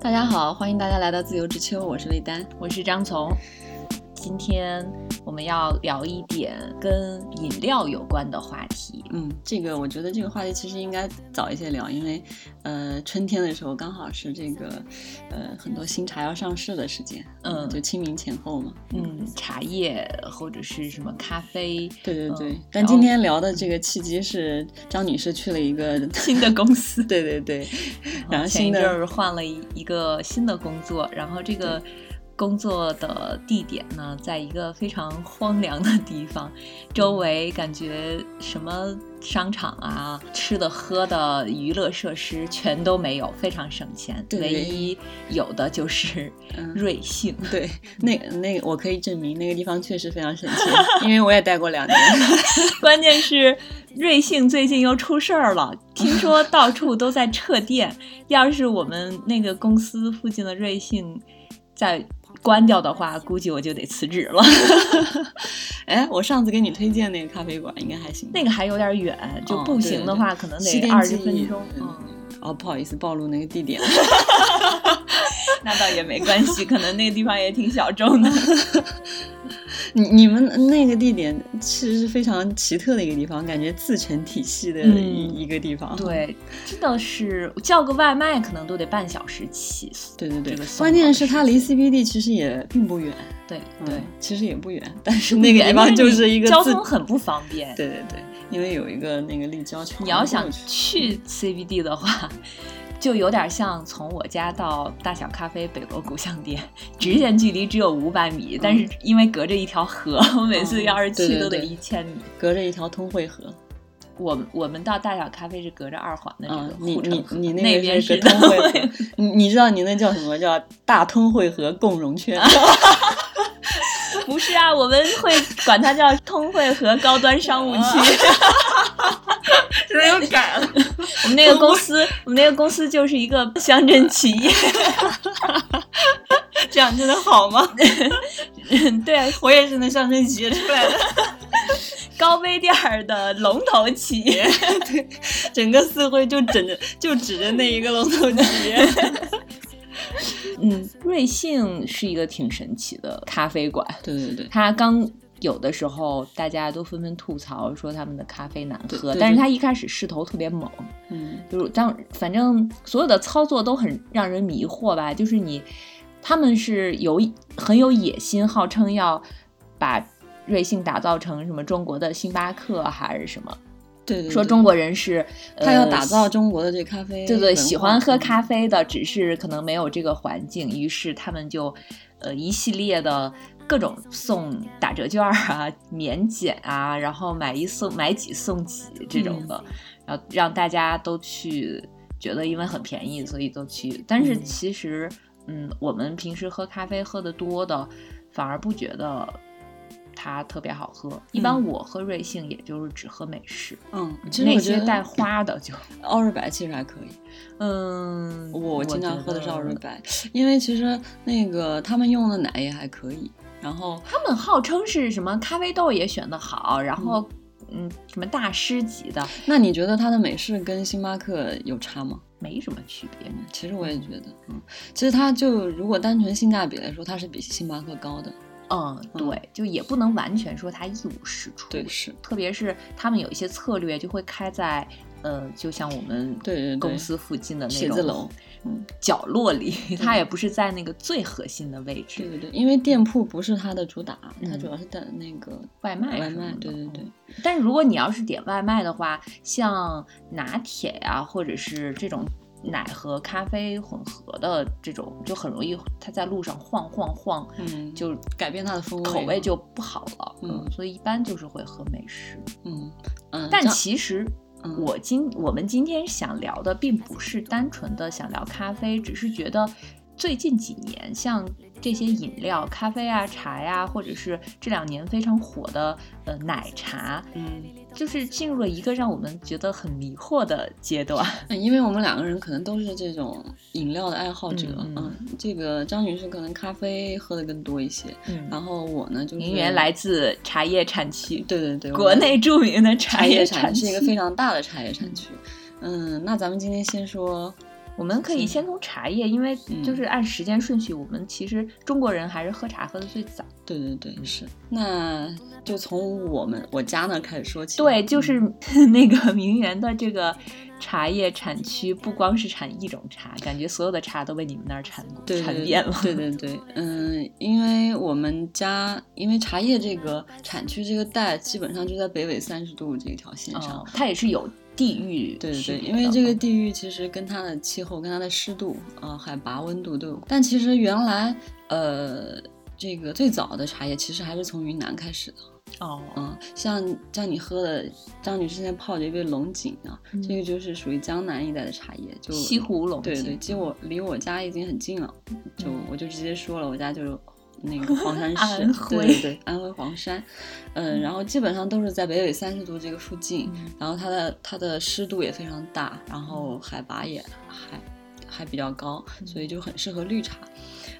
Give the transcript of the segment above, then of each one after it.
大家好，欢迎大家来到自由之秋，我是魏丹，我是张从。今天我们要聊一点跟饮料有关的话题。嗯，这个我觉得这个话题其实应该早一些聊，因为呃春天的时候刚好是这个呃很多新茶要上市的时间，嗯，就清明前后嘛。嗯，茶叶或者是什么咖啡。对对对。但今天聊的这个契机是张女士去了一个 新的公司。对对对。然后前一阵儿换了一一个新的工作，然后这个。工作的地点呢，在一个非常荒凉的地方，周围感觉什么商场啊、吃的喝的、娱乐设施全都没有，非常省钱。唯一有的就是瑞幸。对，那那我可以证明那个地方确实非常省钱，因为我也待过两年。关键是瑞幸最近又出事儿了，听说到处都在撤店。要是我们那个公司附近的瑞幸在。关掉的话，估计我就得辞职了。哎，我上次给你推荐那个咖啡馆，应该还行。那个还有点远，就步行的话，可能得二十分钟。哦，不好意思，暴露那个地点了。那倒也没关系，可能那个地方也挺小众的。你你们那个地点其实是非常奇特的一个地方，感觉自成体系的一一个地方。对，真的是叫个外卖可能都得半小时起。对对对，关键是它离 CBD 其实也并不远。对对，其实也不远，但是那个地方就是一个交通很不方便。对对对，因为有一个那个立交桥。你要想去 CBD 的话。就有点像从我家到大小咖啡北锣鼓巷店，直线距离只有五百米，但是因为隔着一条河，我每次要是去都得一千米，隔着一条通惠河。我我们到大小咖啡是隔着二环的这个你你你那边是通惠河，你你知道你那叫什么？叫大通惠河共融圈？不是啊，我们会管它叫通惠和高端商务区。这又改了。我们那个公司，我们那个公司就是一个乡镇企业，这样真的好吗？对，我也是那乡镇企业出来的，高碑店儿的龙头企业。对，整个四会就指着，就指着那一个龙头企业。嗯，瑞幸是一个挺神奇的咖啡馆。对对对，它刚。有的时候大家都纷纷吐槽说他们的咖啡难喝，但是他一开始势头特别猛，嗯，就是当反正所有的操作都很让人迷惑吧，就是你他们是有很有野心，号称要把瑞幸打造成什么中国的星巴克还是什么，对，说中国人是他要打造中国的这咖啡，对对，喜欢喝咖啡的，只是可能没有这个环境，于是他们就呃一系列的。各种送打折券啊，免减啊，然后买一送买几送几这种的，然后让大家都去觉得因为很便宜，所以都去。但是其实，嗯，我们平时喝咖啡喝的多的，反而不觉得它特别好喝。一般我喝瑞幸，也就是只喝美式。嗯，那些带花的就 奥瑞白其实还可以。嗯，我经常喝的是奥瑞白，因为其实那个他们用的奶也还可以。然后他们号称是什么咖啡豆也选的好，然后嗯什么大师级的。那你觉得它的美式跟星巴克有差吗？没什么区别。其实我也觉得，嗯，其实它就如果单纯性价比来说，它是比星巴克高的。嗯，对，就也不能完全说它一无是处。对，是，特别是他们有一些策略就会开在。呃，就像我们对公司附近的那种写字楼，嗯，角落里，它也不是在那个最核心的位置。对对对，因为店铺不是它的主打，它主要是等那个外卖。外卖，对对对。但是如果你要是点外卖的话，像拿铁呀，或者是这种奶和咖啡混合的这种，就很容易它在路上晃晃晃，嗯，就改变它的风味，口味就不好了。嗯，所以一般就是会喝美式。嗯嗯，但其实。我今我们今天想聊的并不是单纯的想聊咖啡，只是觉得最近几年像。这些饮料、咖啡啊、茶呀，或者是这两年非常火的呃奶茶，嗯，就是进入了一个让我们觉得很迷惑的阶段。因为我们两个人可能都是这种饮料的爱好者，嗯，这个张女士可能咖啡喝的更多一些，嗯，然后我呢就是名源来自茶叶产区，对对对，国内著名的茶叶产区是一个非常大的茶叶产区。嗯，那咱们今天先说我们可以先从茶叶，因为就是按时间顺序，我们其实中国人还是喝茶喝的最早。对对对，是。那就从我们我家那开始说起。对，就是 那个名媛的这个茶叶产区，不光是产一种茶，感觉所有的茶都被你们那儿产产遍了。对对对，嗯，因为我们家因为茶叶这个产区这个带基本上就在北纬三十度这条线上，它也是有。地域对对对，因为这个地域其实跟它的气候、跟它的湿度、呃海拔、温度都有。但其实原来呃这个最早的茶叶其实还是从云南开始的哦，嗯，像像你喝的张女士现在泡的一杯龙井啊，这个就是属于江南一带的茶叶，就西湖龙井。对对，其实我离我家已经很近了，就我就直接说了，我家就是。那个黄山市，对对对，安徽黄山，嗯，然后基本上都是在北纬三十度这个附近，然后它的它的湿度也非常大，然后海拔也还还比较高，所以就很适合绿茶。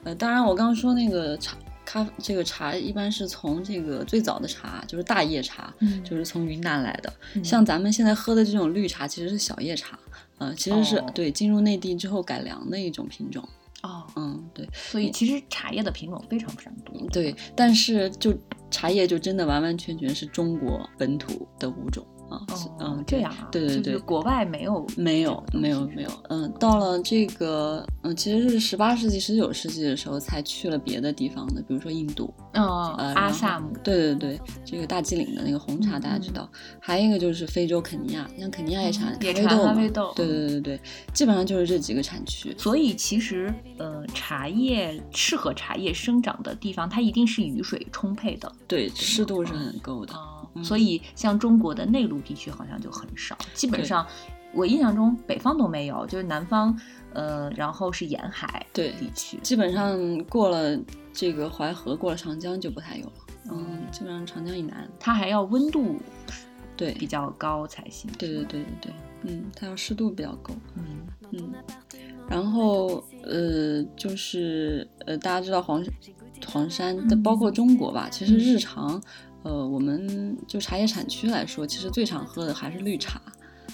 呃，当然我刚刚说那个茶咖这个茶一般是从这个最早的茶就是大叶茶，就是从云南来的。像咱们现在喝的这种绿茶其实是小叶茶，呃，其实是对进入内地之后改良的一种品种。哦，嗯，对，所以其实茶叶的品种非常非常多。对，但是就茶叶就真的完完全全是中国本土的物种。啊，嗯，这样啊，对对对，国外没有，没有，没有，没有，嗯，到了这个，嗯，其实是十八世纪、十九世纪的时候才去了别的地方的，比如说印度，哦，阿萨姆，对对对，这个大吉岭的那个红茶大家知道，还有一个就是非洲肯尼亚，像肯尼亚也产咖啡豆，咖啡豆，对对对对对，基本上就是这几个产区。所以其实，呃，茶叶适合茶叶生长的地方，它一定是雨水充沛的，对，湿度是很够的。所以，像中国的内陆地区好像就很少，基本上我印象中北方都没有，就是南方，呃，然后是沿海对地区，基本上过了这个淮河，过了长江就不太有了。嗯，基本上长江以南，它还要温度对。比较高才行。对对对对对，嗯，它要湿度比较够。嗯。嗯，然后呃，就是呃，大家知道黄黄山的，包括中国吧，其实日常。呃，我们就茶叶产区来说，其实最常喝的还是绿茶。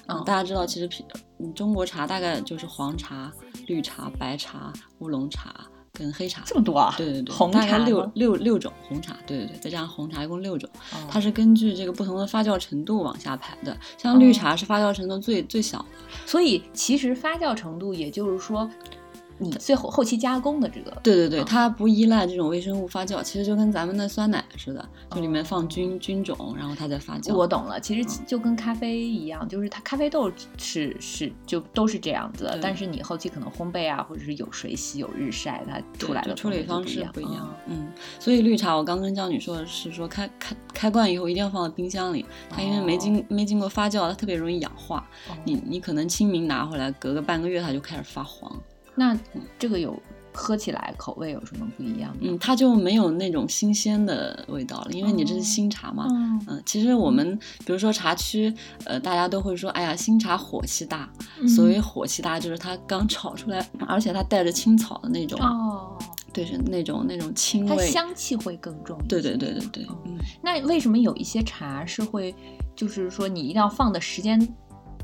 嗯，大家知道，其实品中国茶大概就是黄茶、绿茶、白茶、乌龙茶跟黑茶这么多啊？对对对，红茶六六六种红茶，对对对，再加上红茶一共六种。它是根据这个不同的发酵程度往下排的，像绿茶是发酵程度最最小的，所以其实发酵程度也就是说。你最后后期加工的这个，对对对，它不依赖这种微生物发酵，其实就跟咱们的酸奶似的，就里面放菌菌种，然后它再发酵。我懂了，其实就跟咖啡一样，就是它咖啡豆是是就都是这样子，但是你后期可能烘焙啊，或者是有水洗有日晒，它出来的处理方式不一样。嗯，所以绿茶我刚跟江女说的是说开开开罐以后一定要放到冰箱里，它因为没经没经过发酵，它特别容易氧化。你你可能清明拿回来，隔个半个月它就开始发黄。那这个有喝起来口味有什么不一样？嗯，它就没有那种新鲜的味道了，因为你这是新茶嘛。嗯，其实我们比如说茶区，呃，大家都会说，哎呀，新茶火气大。所谓火气大，就是它刚炒出来，而且它带着青草的那种。哦。对，是那种那种青味，香气会更重。对对对对对。嗯。那为什么有一些茶是会，就是说你一定要放的时间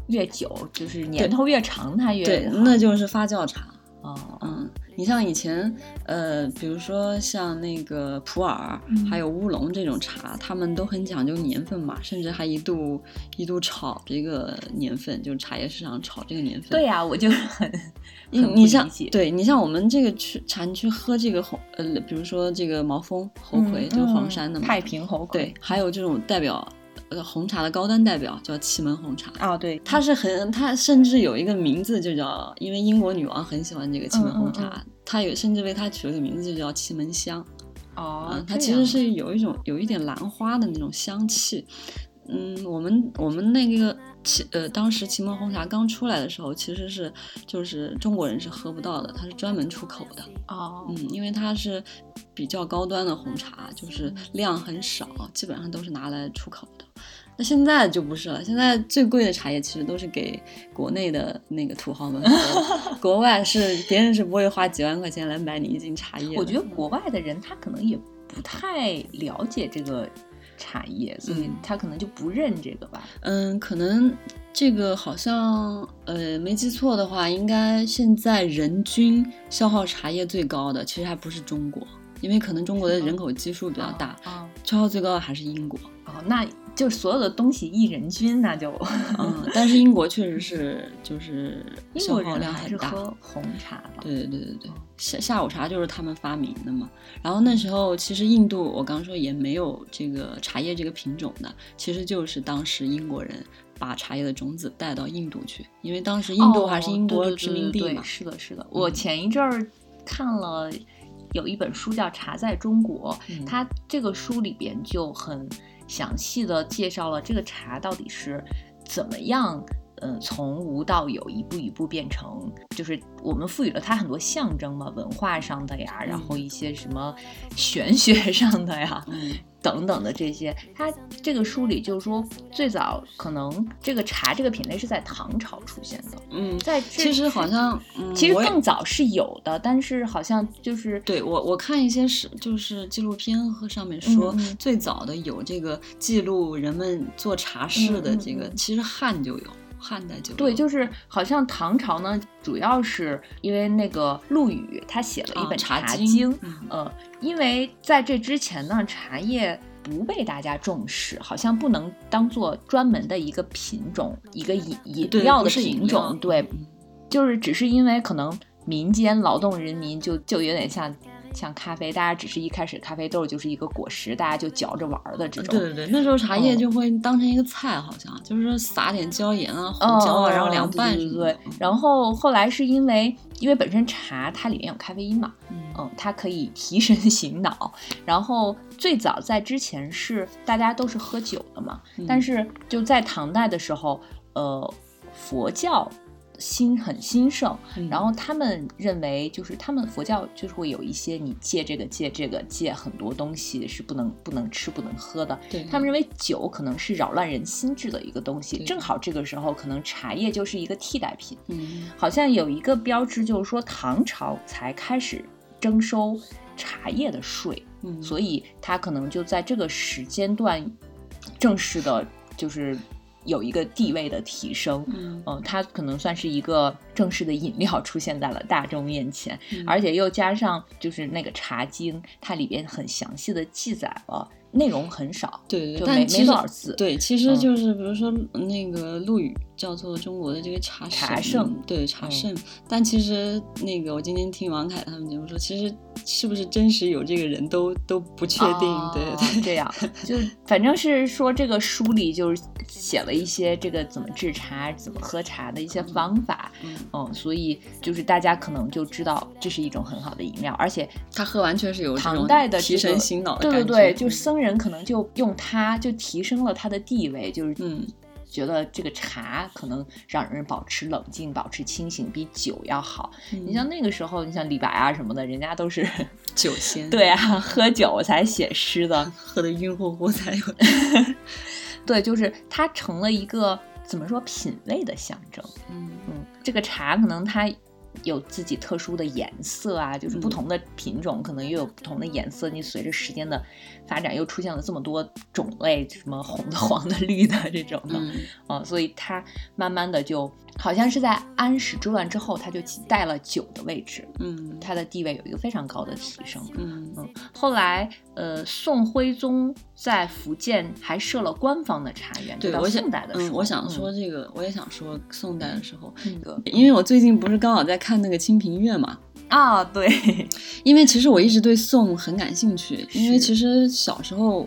越久，就是年头越长，它越对，那就是发酵茶。哦，嗯，你像以前，呃，比如说像那个普洱，还有乌龙这种茶，他们都很讲究年份嘛，甚至还一度一度炒这个年份，就是茶叶市场炒这个年份。对呀，我就很，你你像，对你像我们这个去茶去喝这个红，呃，比如说这个毛峰猴魁，就是黄山的嘛，太平猴魁，对，还有这种代表。呃，红茶的高端代表叫祁门红茶啊，对，它是很，它甚至有一个名字就叫，因为英国女王很喜欢这个祁门红茶，它有甚至为它取了个名字就叫祁门香。哦，它其实是有一种有一点兰花的那种香气。嗯，我们我们那个祁呃，当时祁门红茶刚出来的时候，其实是就是中国人是喝不到的，它是专门出口的。哦，嗯，因为它是比较高端的红茶，就是量很少，基本上都是拿来出口的。那现在就不是了，现在最贵的茶叶其实都是给国内的那个土豪们喝，国外是别人是不会花几万块钱来买你一斤茶叶。我觉得国外的人他可能也不太了解这个茶叶，所以他可能就不认这个吧。嗯，可能这个好像呃没记错的话，应该现在人均消耗茶叶最高的其实还不是中国，因为可能中国的人口基数比较大，消耗最高的还是英国。哦，那。就是所有的东西一人均，那就嗯，但是英国确实是就是消耗量很大。红茶对对对对对，下下午茶就是他们发明的嘛。然后那时候其实印度，我刚说也没有这个茶叶这个品种的，其实就是当时英国人把茶叶的种子带到印度去，因为当时印度还是英国殖民地嘛。是的，是的。我前一阵儿看了有一本书叫《茶在中国》，它这个书里边就很。详细的介绍了这个茶到底是怎么样，嗯，从无到有，一步一步变成，就是我们赋予了它很多象征嘛，文化上的呀，然后一些什么玄学上的呀。等等的这些，它这个书里就是说，最早可能这个茶这个品类是在唐朝出现的。嗯，在其实好像，其实更早是有的，但是好像就是对我我看一些是就是纪录片和上面说，最早的有这个记录人们做茶事的这个，其实汉就有。汉代就对，就是好像唐朝呢，主要是因为那个陆羽他写了一本《茶经》，呃，因为在这之前呢，茶叶不被大家重视，好像不能当做专门的一个品种，一个饮饮料的品种，对，就是只是因为可能民间劳动人民就就有点像。像咖啡，大家只是一开始咖啡豆就是一个果实，大家就嚼着玩的这种。对对对，那时候茶叶就会当成一个菜，好像就是说撒点椒盐啊、胡椒啊，然后凉拌。对。然后后来是因为，因为本身茶它里面有咖啡因嘛，嗯，它可以提神 醒脑。然后最早在之前是大家都是喝酒的嘛，但是就在唐代的时候，呃，佛教。心很兴盛，然后他们认为，就是他们佛教就是会有一些你戒这个戒这个戒很多东西是不能不能吃不能喝的。对他们认为酒可能是扰乱人心智的一个东西，正好这个时候可能茶叶就是一个替代品。嗯，好像有一个标志就是说唐朝才开始征收茶叶的税，嗯，所以他可能就在这个时间段正式的，就是。有一个地位的提升，嗯，它可能算是一个正式的饮料出现在了大众面前，而且又加上就是那个《茶经》，它里边很详细的记载了。内容很少，对对，没没多少字。对，其实就是比如说那个陆羽叫做中国的这个茶茶圣，对茶圣。但其实那个我今天听王凯他们节目说，其实是不是真实有这个人都都不确定。对对，这样就反正是说这个书里就是写了一些这个怎么制茶、怎么喝茶的一些方法。嗯，所以就是大家可能就知道这是一种很好的饮料，而且他喝完全是有唐代的提神醒脑的感觉。对对对，就僧。人可能就用它，就提升了他的地位，就是嗯，觉得这个茶可能让人保持冷静、保持清醒，比酒要好。你像那个时候，你像李白啊什么的，人家都是 酒仙，对啊，喝酒才写诗的，喝的晕乎乎才有。对，就是它成了一个怎么说品味的象征。嗯嗯，这个茶可能它。有自己特殊的颜色啊，就是不同的品种可能又有不同的颜色。你随着时间的发展，又出现了这么多种类，什么红的、黄的、绿的这种的，啊，所以它慢慢的就好像是在安史之乱之后，它就带了酒的位置，嗯，它的地位有一个非常高的提升，嗯嗯。后来，呃，宋徽宗在福建还设了官方的茶园。对，我宋代的时候，我想说这个，我也想说宋代的时候，那个，因为我最近不是刚好在。看那个《清平乐》嘛？啊，对，因为其实我一直对宋很感兴趣，因为其实小时候，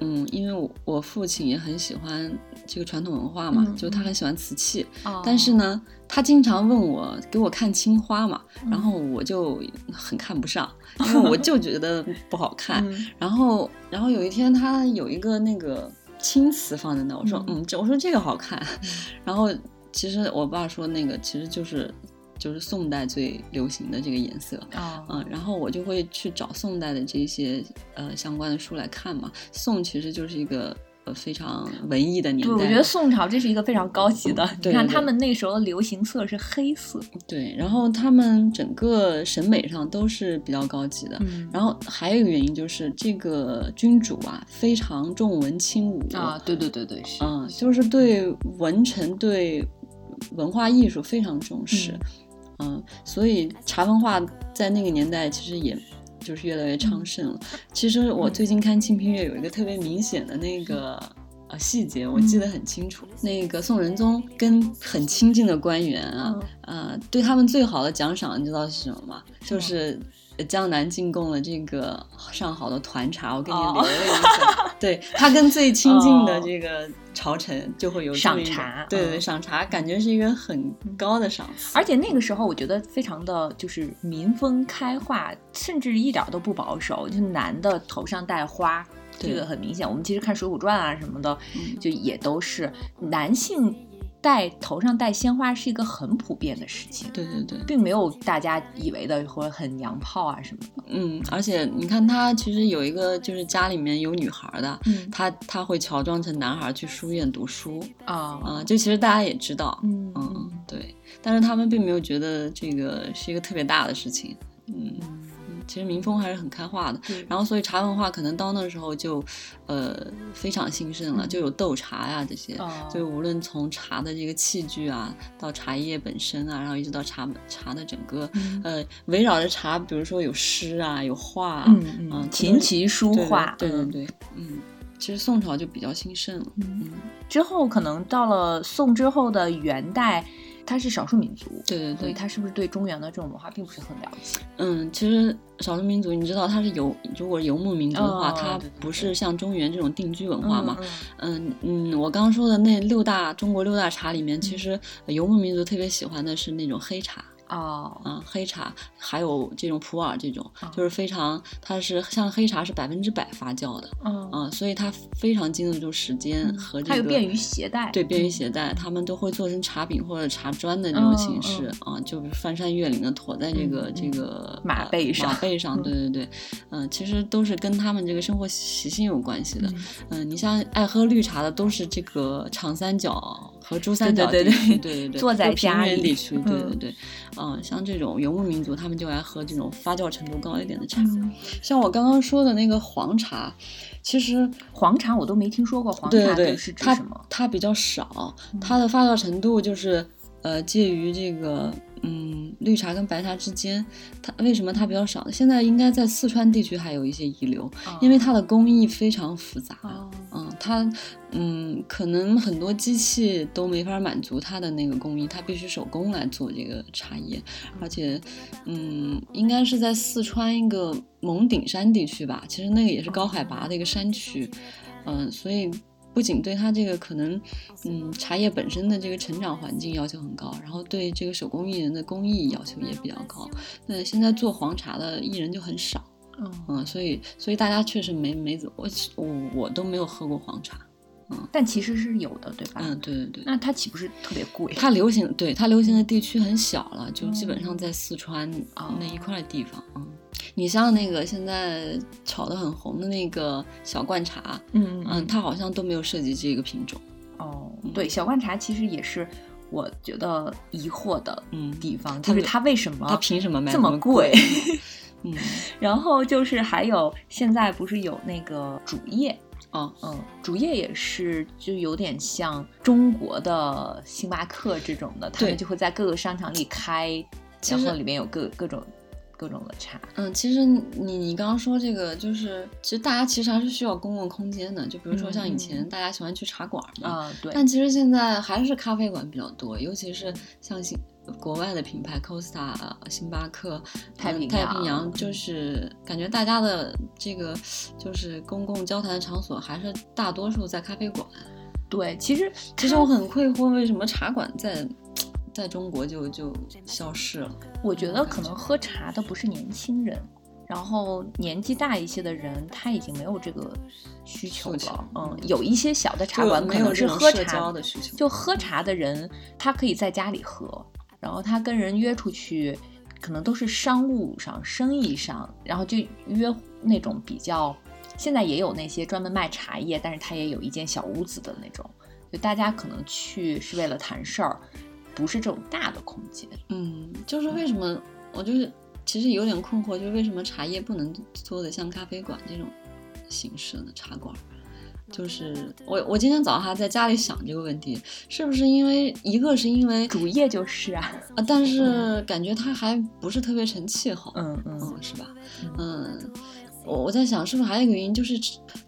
嗯，因为我我父亲也很喜欢这个传统文化嘛，就他很喜欢瓷器，但是呢，他经常问我给我看青花嘛，然后我就很看不上，因为我就觉得不好看。然后，然后有一天他有一个那个青瓷放在那，我说嗯，这我说这个好看。然后其实我爸说那个其实就是。就是宋代最流行的这个颜色啊，嗯，然后我就会去找宋代的这些呃相关的书来看嘛。宋其实就是一个呃非常文艺的年代。对，我觉得宋朝这是一个非常高级的。你看他们那时候的流行色是黑色。对，然后他们整个审美上都是比较高级的。嗯。然后还有一个原因就是这个君主啊，非常重文轻武啊。对对对对，是。嗯，就是对文臣、对文化艺术非常重视。嗯。所以茶文化在那个年代其实也。就是越来越昌盛了。其实我最近看《清平乐》有一个特别明显的那个呃细节，我记得很清楚。那个宋仁宗跟很亲近的官员啊，呃，对他们最好的奖赏，你知道是什么吗？就是江南进贡了这个上好的团茶，我给你留了一个。对他跟最亲近的这个。朝臣就会有赏茶，对对，赏茶感觉是一个很高的赏赐，而且那个时候我觉得非常的就是民风开化，甚至一点都不保守，就男的头上戴花，这个很明显。我们其实看《水浒传》啊什么的，就也都是男性。戴头上戴鲜花是一个很普遍的事情，对对对，并没有大家以为的或者很娘炮啊什么的。嗯，而且你看他其实有一个就是家里面有女孩的，嗯，他他会乔装成男孩去书院读书啊啊，就其实大家也知道，嗯嗯对，但是他们并没有觉得这个是一个特别大的事情，嗯。其实民风还是很开化的，然后所以茶文化可能到那时候就，呃，非常兴盛了，就有斗茶呀这些，就无论从茶的这个器具啊，到茶叶本身啊，然后一直到茶茶的整个，呃，围绕着茶，比如说有诗啊，有画，嗯嗯，琴棋书画，对对对，嗯，其实宋朝就比较兴盛了，嗯，之后可能到了宋之后的元代。他是少数民族，对对对，他是不是对中原的这种文化并不是很了解？嗯，其实少数民族，你知道他是游，如果游牧民族的话，他不是像中原这种定居文化嘛？嗯嗯，我刚刚说的那六大中国六大茶里面，其实游牧民族特别喜欢的是那种黑茶。哦，嗯，黑茶还有这种普洱这种，就是非常，它是像黑茶是百分之百发酵的，嗯，所以它非常经得住时间和这个，它又便于携带，对，便于携带，他们都会做成茶饼或者茶砖的这种形式啊，就翻山越岭的驮在这个这个马背上，马背上，对对对，嗯，其实都是跟他们这个生活习性有关系的，嗯，你像爱喝绿茶的都是这个长三角。和珠三角地区，对对对，坐在家里地区，对对对，嗯，像这种游牧民族，他们就爱喝这种发酵程度高一点的茶。像我刚刚说的那个黄茶，其实黄茶我都没听说过，黄茶是指什么？它比较少，它的发酵程度就是呃介于这个。嗯，绿茶跟白茶之间，它为什么它比较少？现在应该在四川地区还有一些遗留，因为它的工艺非常复杂。嗯，它嗯，可能很多机器都没法满足它的那个工艺，它必须手工来做这个茶叶。而且，嗯，应该是在四川一个蒙顶山地区吧，其实那个也是高海拔的一个山区。嗯，所以。不仅对它这个可能，嗯，茶叶本身的这个成长环境要求很高，然后对这个手工艺人的工艺要求也比较高。那现在做黄茶的艺人就很少，嗯，所以所以大家确实没没怎我我我都没有喝过黄茶，嗯，但其实是有的，对吧？嗯，对对对。那它岂不是特别贵？它流行，对它流行的地区很小了，就基本上在四川啊那一块地方，嗯。你像那个现在炒得很红的那个小罐茶，嗯嗯，它好像都没有涉及这个品种。哦，对，小罐茶其实也是我觉得疑惑的地方，就是它为什么它凭什么卖这么贵？嗯，然后就是还有现在不是有那个主业，嗯嗯，主业也是就有点像中国的星巴克这种的，他们就会在各个商场里开，然后里面有各各种。各种的茶，嗯，其实你你刚刚说这个，就是其实大家其实还是需要公共空间的，就比如说像以前大家喜欢去茶馆嘛，啊对，但其实现在还是咖啡馆比较多，尤其是像星国外的品牌 Costa、星巴克、太平太平洋，就是感觉大家的这个就是公共交谈的场所还是大多数在咖啡馆。对，其实其实我很困惑，为什么茶馆在。在中国就就消失了。我觉得可能喝茶的不是年轻人，然后年纪大一些的人他已经没有这个需求了。嗯，有一些小的茶馆可能是喝茶的需求，就喝茶的人他可以在家里喝，然后他跟人约出去，可能都是商务上、生意上，然后就约那种比较现在也有那些专门卖茶叶，但是他也有一间小屋子的那种，就大家可能去是为了谈事儿，不是这种大的空间。嗯，就是为什么我就是其实有点困惑，就是为什么茶叶不能做的像咖啡馆这种形式的茶馆？就是我我今天早上还在家里想这个问题，是不是因为一个是因为主业就是啊啊，但是感觉它还不是特别成气候，嗯嗯，是吧？嗯，我我在想是不是还有一个原因，就是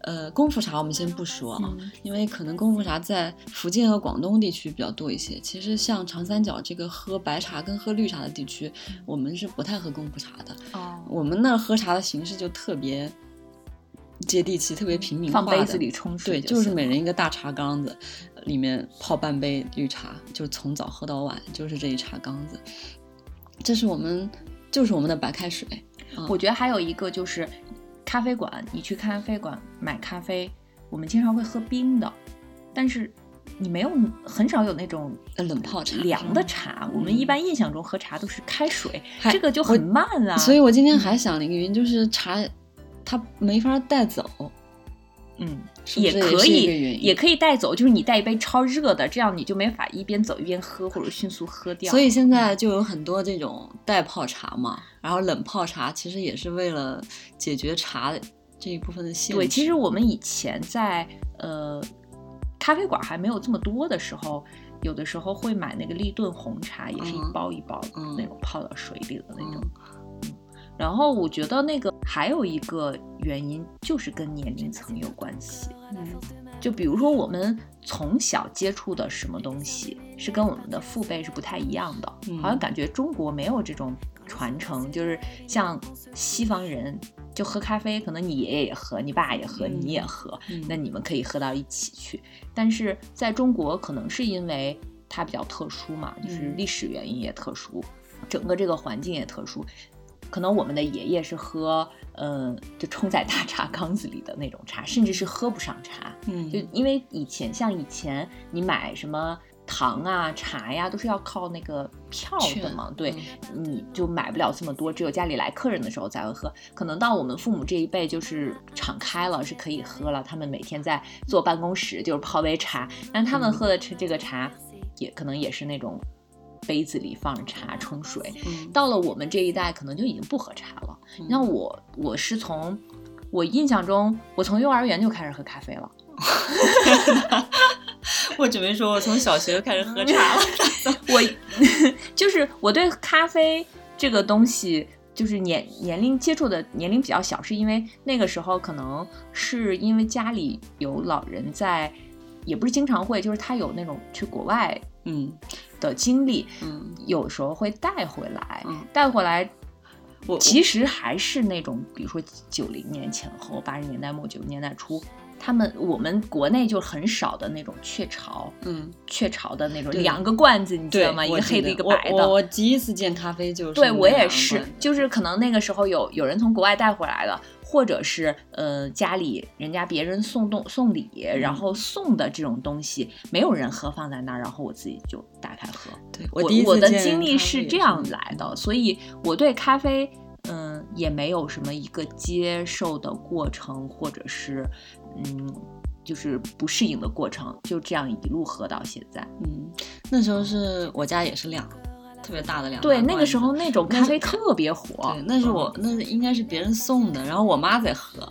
呃功夫茶我们先不说啊，因为可能功夫茶在福建和广东地区比较多一些。其实像长三角这个喝白茶跟喝绿茶的地区，我们是不太喝功夫茶的。哦，我们那喝茶的形式就特别。接地气，特别平民化的，放杯子里冲水，对，就是每人一个大茶缸子，里面泡半杯绿茶，就从早喝到晚，就是这一茶缸子。这是我们，就是我们的白开水。我觉得还有一个就是，咖啡馆，你去咖啡馆买咖啡，我们经常会喝冰的，但是你没有很少有那种冷泡茶、凉的茶。我们一般印象中喝茶都是开水，这个就很慢啊。所以我今天还想了一个原因，就是茶。它没法带走，嗯，也可以，也可以带走，就是你带一杯超热的，这样你就没法一边走一边喝，或者迅速喝掉。所以现在就有很多这种袋泡茶嘛，然后冷泡茶其实也是为了解决茶这一部分的限制。对，其实我们以前在呃咖啡馆还没有这么多的时候，有的时候会买那个立顿红茶，也是一包一包那种泡到水里的那种。然后我觉得那个还有一个原因就是跟年龄层有关系，嗯，就比如说我们从小接触的什么东西是跟我们的父辈是不太一样的，好像感觉中国没有这种传承，就是像西方人就喝咖啡，可能你爷爷也喝，你爸也喝，你也喝，那你们可以喝到一起去。但是在中国，可能是因为它比较特殊嘛，就是历史原因也特殊，整个这个环境也特殊。可能我们的爷爷是喝，嗯，就冲在大茶缸子里的那种茶，甚至是喝不上茶。嗯，就因为以前像以前你买什么糖啊、茶呀，都是要靠那个票的嘛。对，你就买不了这么多，只有家里来客人的时候才会喝。可能到我们父母这一辈，就是敞开了，是可以喝了。他们每天在坐办公室，就是泡杯茶，但他们喝的这这个茶，也可能也是那种。杯子里放着茶冲水，到了我们这一代，可能就已经不喝茶了。你像我，我是从我印象中，我从幼儿园就开始喝咖啡了。我准备说，我从小学就开始喝茶了。我就是我对咖啡这个东西，就是年年龄接触的年龄比较小，是因为那个时候可能是因为家里有老人在，也不是经常会，就是他有那种去国外，嗯。的经历，嗯，有时候会带回来，带回来，我其实还是那种，比如说九零年前后，八十年代末九十年代初，他们我们国内就很少的那种雀巢，嗯，雀巢的那种两个罐子，你知道吗？一个黑的，一个白的。我第一次见咖啡就是，对我也是，就是可能那个时候有有人从国外带回来的。或者是呃家里人家别人送东送礼，然后送的这种东西，没有人喝放在那儿，然后我自己就打开喝。对我我的经历是这样来的，所以我对咖啡嗯也没有什么一个接受的过程，或者是嗯就是不适应的过程，就这样一路喝到现在。嗯，那时候是我家也是两。特别大的两对，那个时候那种咖啡特别火。对，那是我那应该是别人送的，然后我妈在喝。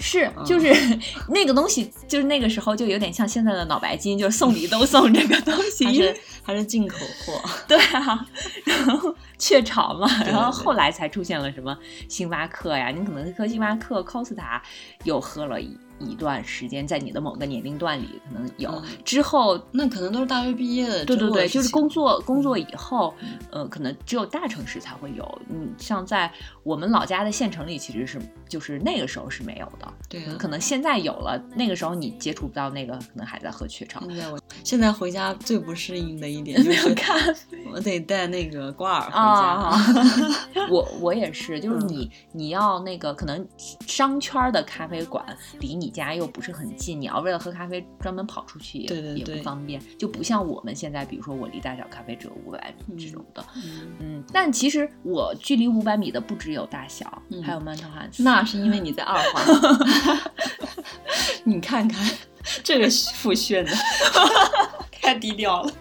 是，就是 那个东西，就是那个时候就有点像现在的脑白金，就是送礼都送这个东西，还是还是进口货。对啊，然后雀巢嘛，然后后来才出现了什么星巴克呀，你可能喝星巴克、Costa 又喝了一。一段时间，在你的某个年龄段里，可能有之后，那可能都是大学毕业的。对对对，就是工作工作以后，呃，可能只有大城市才会有。嗯，像在我们老家的县城里，其实是就是那个时候是没有的。对，可能现在有了，那个时候你接触不到那个，可能还在喝雀巢。现在我现在回家最不适应的一点就是咖啡，我得带那个挂耳回家。我我也是，就是你你要那个可能商圈的咖啡馆离你家又不是很近，你要为了喝咖啡专门跑出去也也不方便，就不像我们现在，比如说我离大小咖啡只有五百米这种的。嗯，但其实我距离五百米的不只有大小，还有曼特汉斯。那是因为你在二环。你看看这个复炫的。太低调了，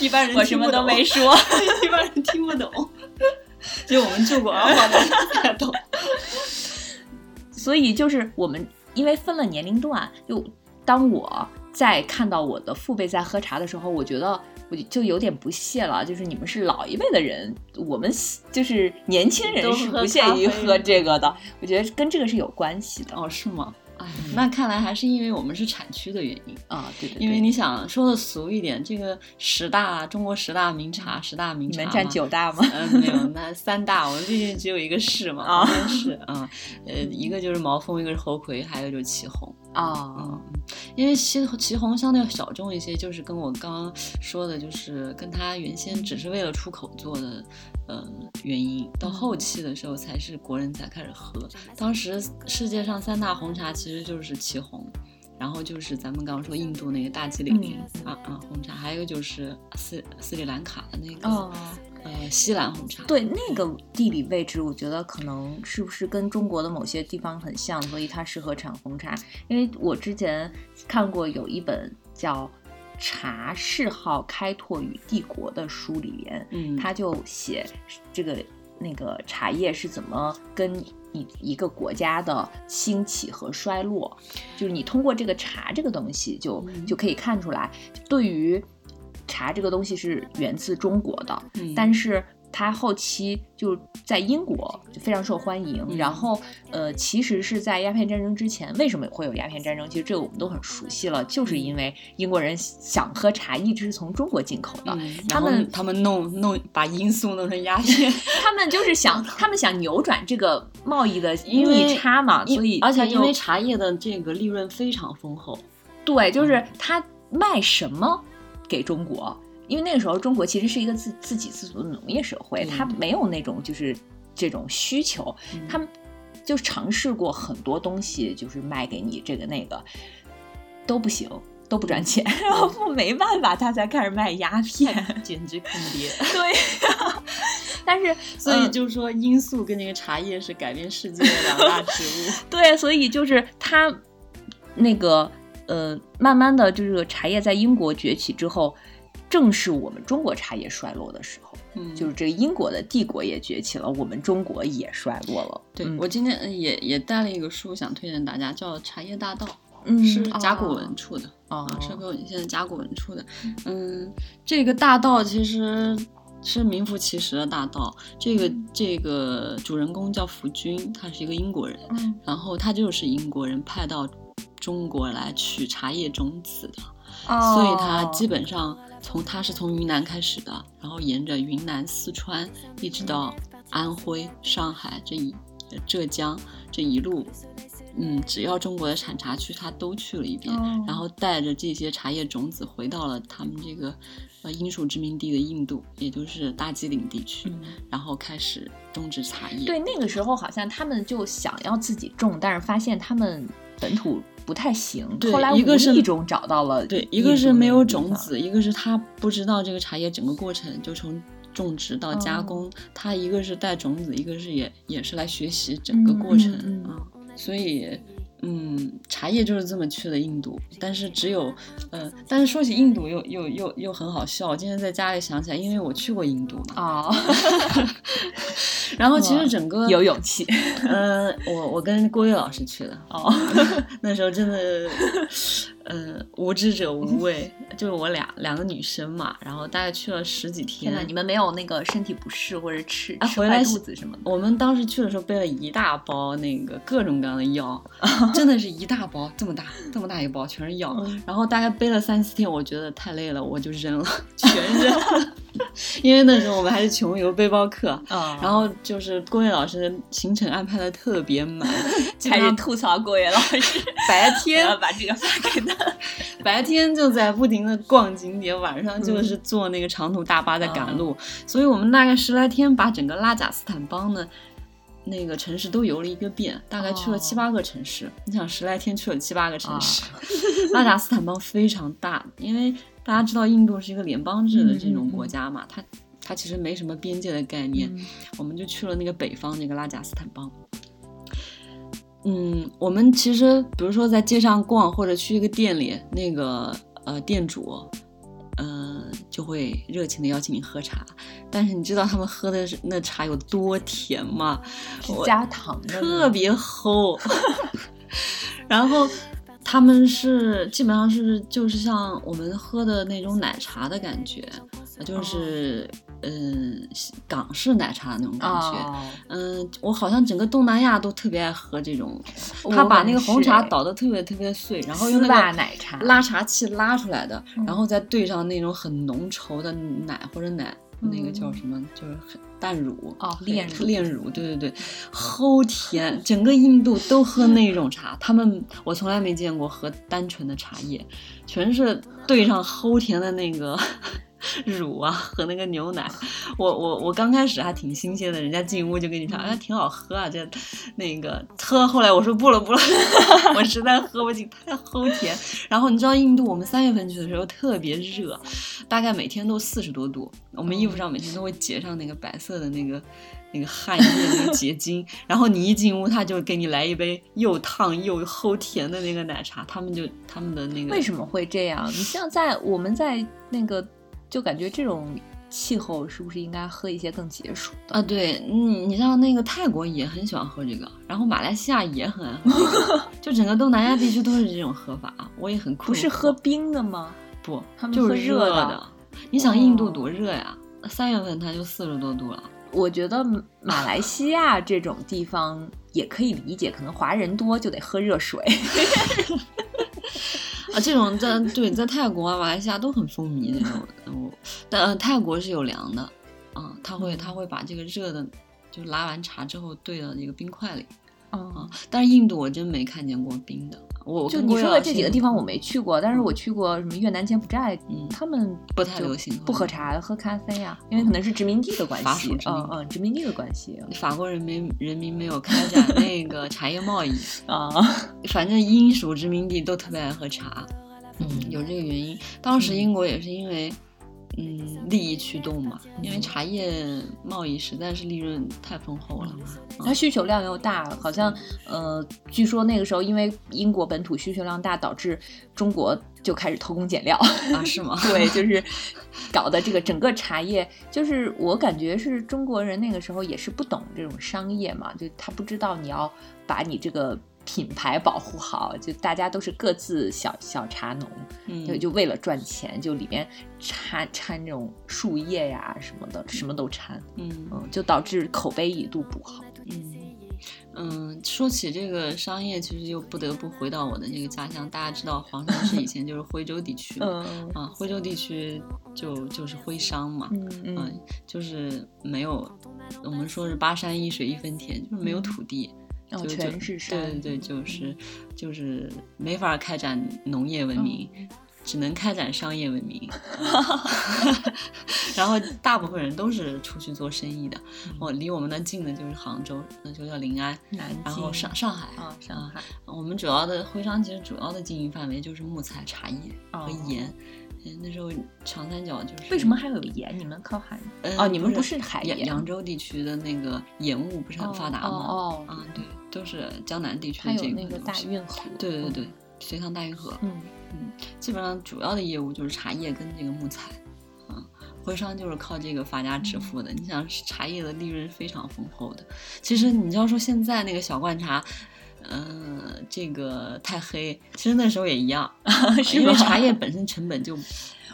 一般人我什么都没说，一般人听不懂。就我们住过二环的才懂。所以就是我们因为分了年龄段，就当我在看到我的父辈在喝茶的时候，我觉得我就有点不屑了。就是你们是老一辈的人，我们就是年轻人是不屑于喝这个的。我觉得跟这个是有关系的。哦，是吗？那看来还是因为我们是产区的原因。啊，对对。因为你想说的俗一点，这个十大中国十大名茶，十大名茶，能占九大吗？嗯，没有，那三大，我们毕竟只有一个市嘛，啊，市啊，呃，一个就是毛峰，一个是猴魁，还有就是祁红啊，嗯，因为祁祁红相对小众一些，就是跟我刚刚说的，就是跟他原先只是为了出口做的。呃，原因到后期的时候才是国人才开始喝。当时世界上三大红茶其实就是祁红，然后就是咱们刚刚说印度那个大吉岭啊啊红茶，还有就是斯斯里兰卡的那个呃西兰红茶。对，那个地理位置，我觉得可能是不是跟中国的某些地方很像，所以它适合产红茶。因为我之前看过有一本叫。茶嗜好开拓与帝国的书里面，嗯，他就写这个那个茶叶是怎么跟一一个国家的兴起和衰落，就是你通过这个茶这个东西就就可以看出来，对于茶这个东西是源自中国的，嗯但是。它后期就在英国就非常受欢迎，然后呃，其实是在鸦片战争之前，为什么会有鸦片战争？其实这个我们都很熟悉了，就是因为英国人想喝茶，一直是从中国进口的。他们他们弄弄把罂粟弄成鸦片，他们就是想他们想扭转这个贸易的逆差嘛，所以而且因为茶叶的这个利润非常丰厚，对，就是他卖什么给中国。因为那个时候中国其实是一个自自给自足的农业社会，它没有那种就是这种需求，他们就尝试过很多东西，就是卖给你这个那个都不行，都不赚钱，然后没办法，他才开始卖鸦片，简直坑爹。对呀，但是所以就是说，罂粟跟那个茶叶是改变世界的两大植物。对，所以就是他那个呃，慢慢的就是茶叶在英国崛起之后。正是我们中国茶叶衰落的时候，嗯，就是这个英国的帝国也崛起了，我们中国也衰落了。对我今天也也带了一个书，想推荐大家，叫《茶叶大道》，嗯，是甲骨文出的。啊，是给我现在甲骨文出的。嗯，这个大道其实是名副其实的大道。这个这个主人公叫福君，他是一个英国人，嗯，然后他就是英国人派到中国来取茶叶种子的，所以他基本上。从他是从云南开始的，然后沿着云南、四川一直到安徽、上海这一浙江这一路，嗯，只要中国的产茶区，他都去了一遍，然后带着这些茶叶种子回到了他们这个呃英属殖民地的印度，也就是大吉岭地区，然后开始种植茶叶。对，那个时候好像他们就想要自己种，但是发现他们本土。不太行，后来一个是种找到了，对，一个是没有种子，一个是他不知道这个茶叶整个过程，就从种植到加工，他一个是带种子，一个是也也是来学习整个过程啊，所以。嗯，茶叶就是这么去了印度，但是只有，呃，但是说起印度又又又又很好笑。我今天在家里想起来，因为我去过印度嘛。哦。然后其实整个有勇气。嗯，我我跟郭跃老师去的。哦。那时候真的。嗯，无知者无畏，就是我俩两个女生嘛，然后大概去了十几天。你们没有那个身体不适或者吃吃坏肚子什么的？我们当时去的时候背了一大包那个各种各样的药，真的是一大包这么大这么大一包全是药。然后大概背了三四天，我觉得太累了，我就扔了，全扔了。因为那时候我们还是穷游背包客，然后就是郭跃老师行程安排的特别满，开始吐槽郭跃老师，白天把这个发给他，白天就在不停的逛景点，晚上就是坐那个长途大巴在赶路，所以我们大概十来天把整个拉贾斯坦邦的。那个城市都游了一个遍，大概去了七八个城市。你想十来天去了七八个城市，拉贾斯坦邦非常大，因为大家知道印度是一个联邦制的这种国家嘛，它它其实没什么边界的概念。我们就去了那个北方那个拉贾斯坦邦。嗯，我们其实比如说在街上逛，或者去一个店里，那个呃店主。嗯，就会热情的邀请你喝茶，但是你知道他们喝的是那茶有多甜吗？加糖的，特别齁。然后他们是基本上是就是像我们喝的那种奶茶的感觉，就是。嗯，港式奶茶的那种感觉。嗯，我好像整个东南亚都特别爱喝这种。他把那个红茶捣得特别特别碎，然后用那个奶茶拉茶器拉出来的，然后再兑上那种很浓稠的奶或者奶，那个叫什么，就是淡乳哦，炼炼乳，对对对，齁甜。整个印度都喝那种茶，他们我从来没见过喝单纯的茶叶，全是兑上齁甜的那个。乳啊和那个牛奶，我我我刚开始还挺新鲜的，人家进屋就跟你说，哎，挺好喝啊，这那个喝。后来我说不了不了，我实在喝不进，太齁甜。然后你知道印度，我们三月份去的时候特别热，大概每天都四十多度，我们衣服上每天都会结上那个白色的那个那个汗液那个结晶。然后你一进屋，他就给你来一杯又烫又齁甜的那个奶茶。他们就他们的那个为什么会这样？你像在我们在那个。就感觉这种气候是不是应该喝一些更解暑的啊？对，你你像那个泰国也很喜欢喝这个，然后马来西亚也很爱喝，就整个东南亚地区都是这种喝法。我也很酷不是喝冰的吗？不，他们就是热的。你想印度多热呀？三月份它就四十多度了。我觉得马来西亚这种地方也可以理解，可能华人多就得喝热水。啊，这种在对在泰国啊、马来西亚都很风靡那种，但泰国是有凉的，啊，他会他会把这个热的，就拉完茶之后兑到那个冰块里。啊！但是印度我真没看见过冰的。我就你说的这几个地方我没去过，但是我去过什么越南、柬埔寨，他们不太流行不喝茶，喝咖啡呀，因为可能是殖民地的关系。嗯嗯，殖民地的关系。法国人民人民没有开展 那个茶叶贸易啊，反正英属殖民地都特别爱喝茶。嗯，有这个原因。当时英国也是因为。嗯，利益驱动嘛，因为茶叶贸易实在是利润太丰厚了，它需求量又大，好像呃，据说那个时候因为英国本土需求量大，导致中国就开始偷工减料啊？是吗？对，就 是搞的这个整个茶叶，就是我感觉是中国人那个时候也是不懂这种商业嘛，就他不知道你要把你这个。品牌保护好，就大家都是各自小小茶农，就就为了赚钱，就里面掺掺这种树叶呀什么的，什么都掺，嗯嗯，就导致口碑一度不好。嗯嗯，说起这个商业，其实又不得不回到我的那个家乡。大家知道黄山市以前就是徽州地区，嗯啊，徽州地区就就是徽商嘛，嗯，就是没有，我们说是八山一水一分田，就是没有土地。就全是山，对对对，就是就是没法开展农业文明，只能开展商业文明。然后大部分人都是出去做生意的。我离我们那近的就是杭州，那就叫临安，然后上上海啊，上海。我们主要的徽商其实主要的经营范围就是木材、茶叶和盐。那时候长三角就是为什么还有盐？你们靠海？哦，你们不是海盐？扬州地区的那个盐务不是很发达吗？哦，啊，对，都是江南地区的这个。那个大运河。对对对，隋唐大运河。嗯嗯，基本上主要的业务就是茶叶跟这个木材。啊，徽商就是靠这个发家致富的。你想，茶叶的利润非常丰厚的。其实你要说现在那个小罐茶。嗯，这个太黑，其实那时候也一样，因为茶叶本身成本就，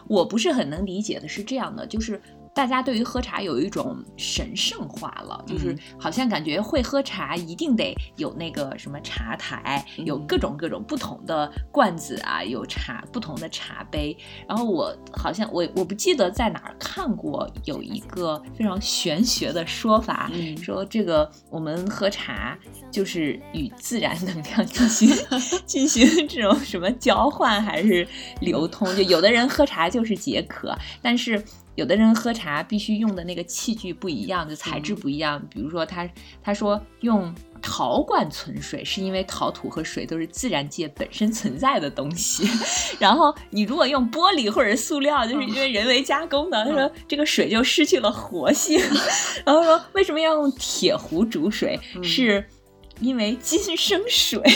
我不是很能理解的是这样的，就是大家对于喝茶有一种神圣化了，就是好像感觉会喝茶一定得有那个什么茶台，有各种各种不同的罐子啊，有茶不同的茶杯。然后我好像我我不记得在哪儿看过有一个非常玄学的说法，说这个我们喝茶就是与自然能量进行 进行这种什么交换还是流通？就有的人喝茶就是解渴，但是。有的人喝茶必须用的那个器具不一样，就材质不一样。比如说，他他说用陶罐存水，是因为陶土和水都是自然界本身存在的东西。然后你如果用玻璃或者塑料，就是因为人为加工的。他说这个水就失去了活性。然后说为什么要用铁壶煮水，是因为金生水。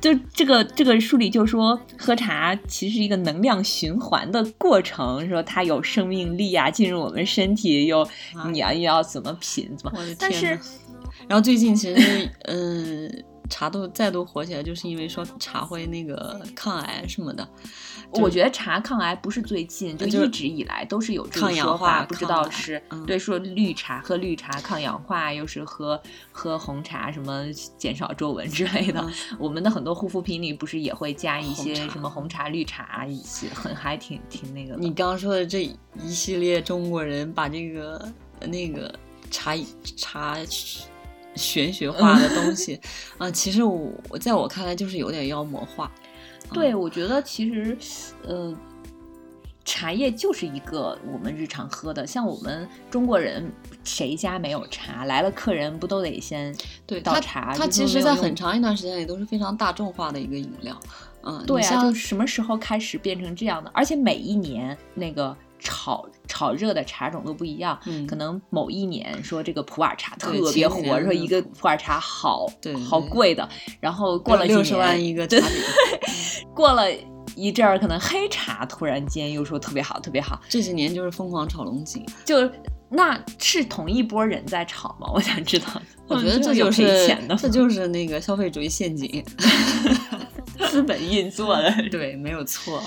就这个这个书里就说，喝茶其实是一个能量循环的过程，说它有生命力啊，进入我们身体，又你要要怎么品怎么。但是，然后最近其实，嗯，茶都再度火起来，就是因为说茶会那个抗癌什么的。我觉得茶抗癌不是最近，就一直以来都是有这个说法，不知道是对说绿茶喝绿茶抗氧化，又是喝喝红茶什么减少皱纹之类的。我们的很多护肤品里不是也会加一些什么红茶、绿茶一些，很还挺挺那个。你刚刚说的这一系列中国人把这个那个茶茶玄学化的东西啊，其实我在我看来就是有点妖魔化。对，我觉得其实，呃，茶叶就是一个我们日常喝的，像我们中国人谁家没有茶？来了客人不都得先对倒茶？它其实，在很长一段时间里都是非常大众化的一个饮料。嗯，对啊，就什么时候开始变成这样的？而且每一年那个。炒炒热的茶种都不一样，可能某一年说这个普洱茶特别火，说一个普洱茶好好贵的，然后过了六十万一个茶 过了一阵儿可能黑茶突然间又说特别好特别好，这几年就是疯狂炒龙井，就那是同一波人在炒吗？我想知道，我觉得这就是这就是那个消费主义陷阱，资本运作的，对，没有错。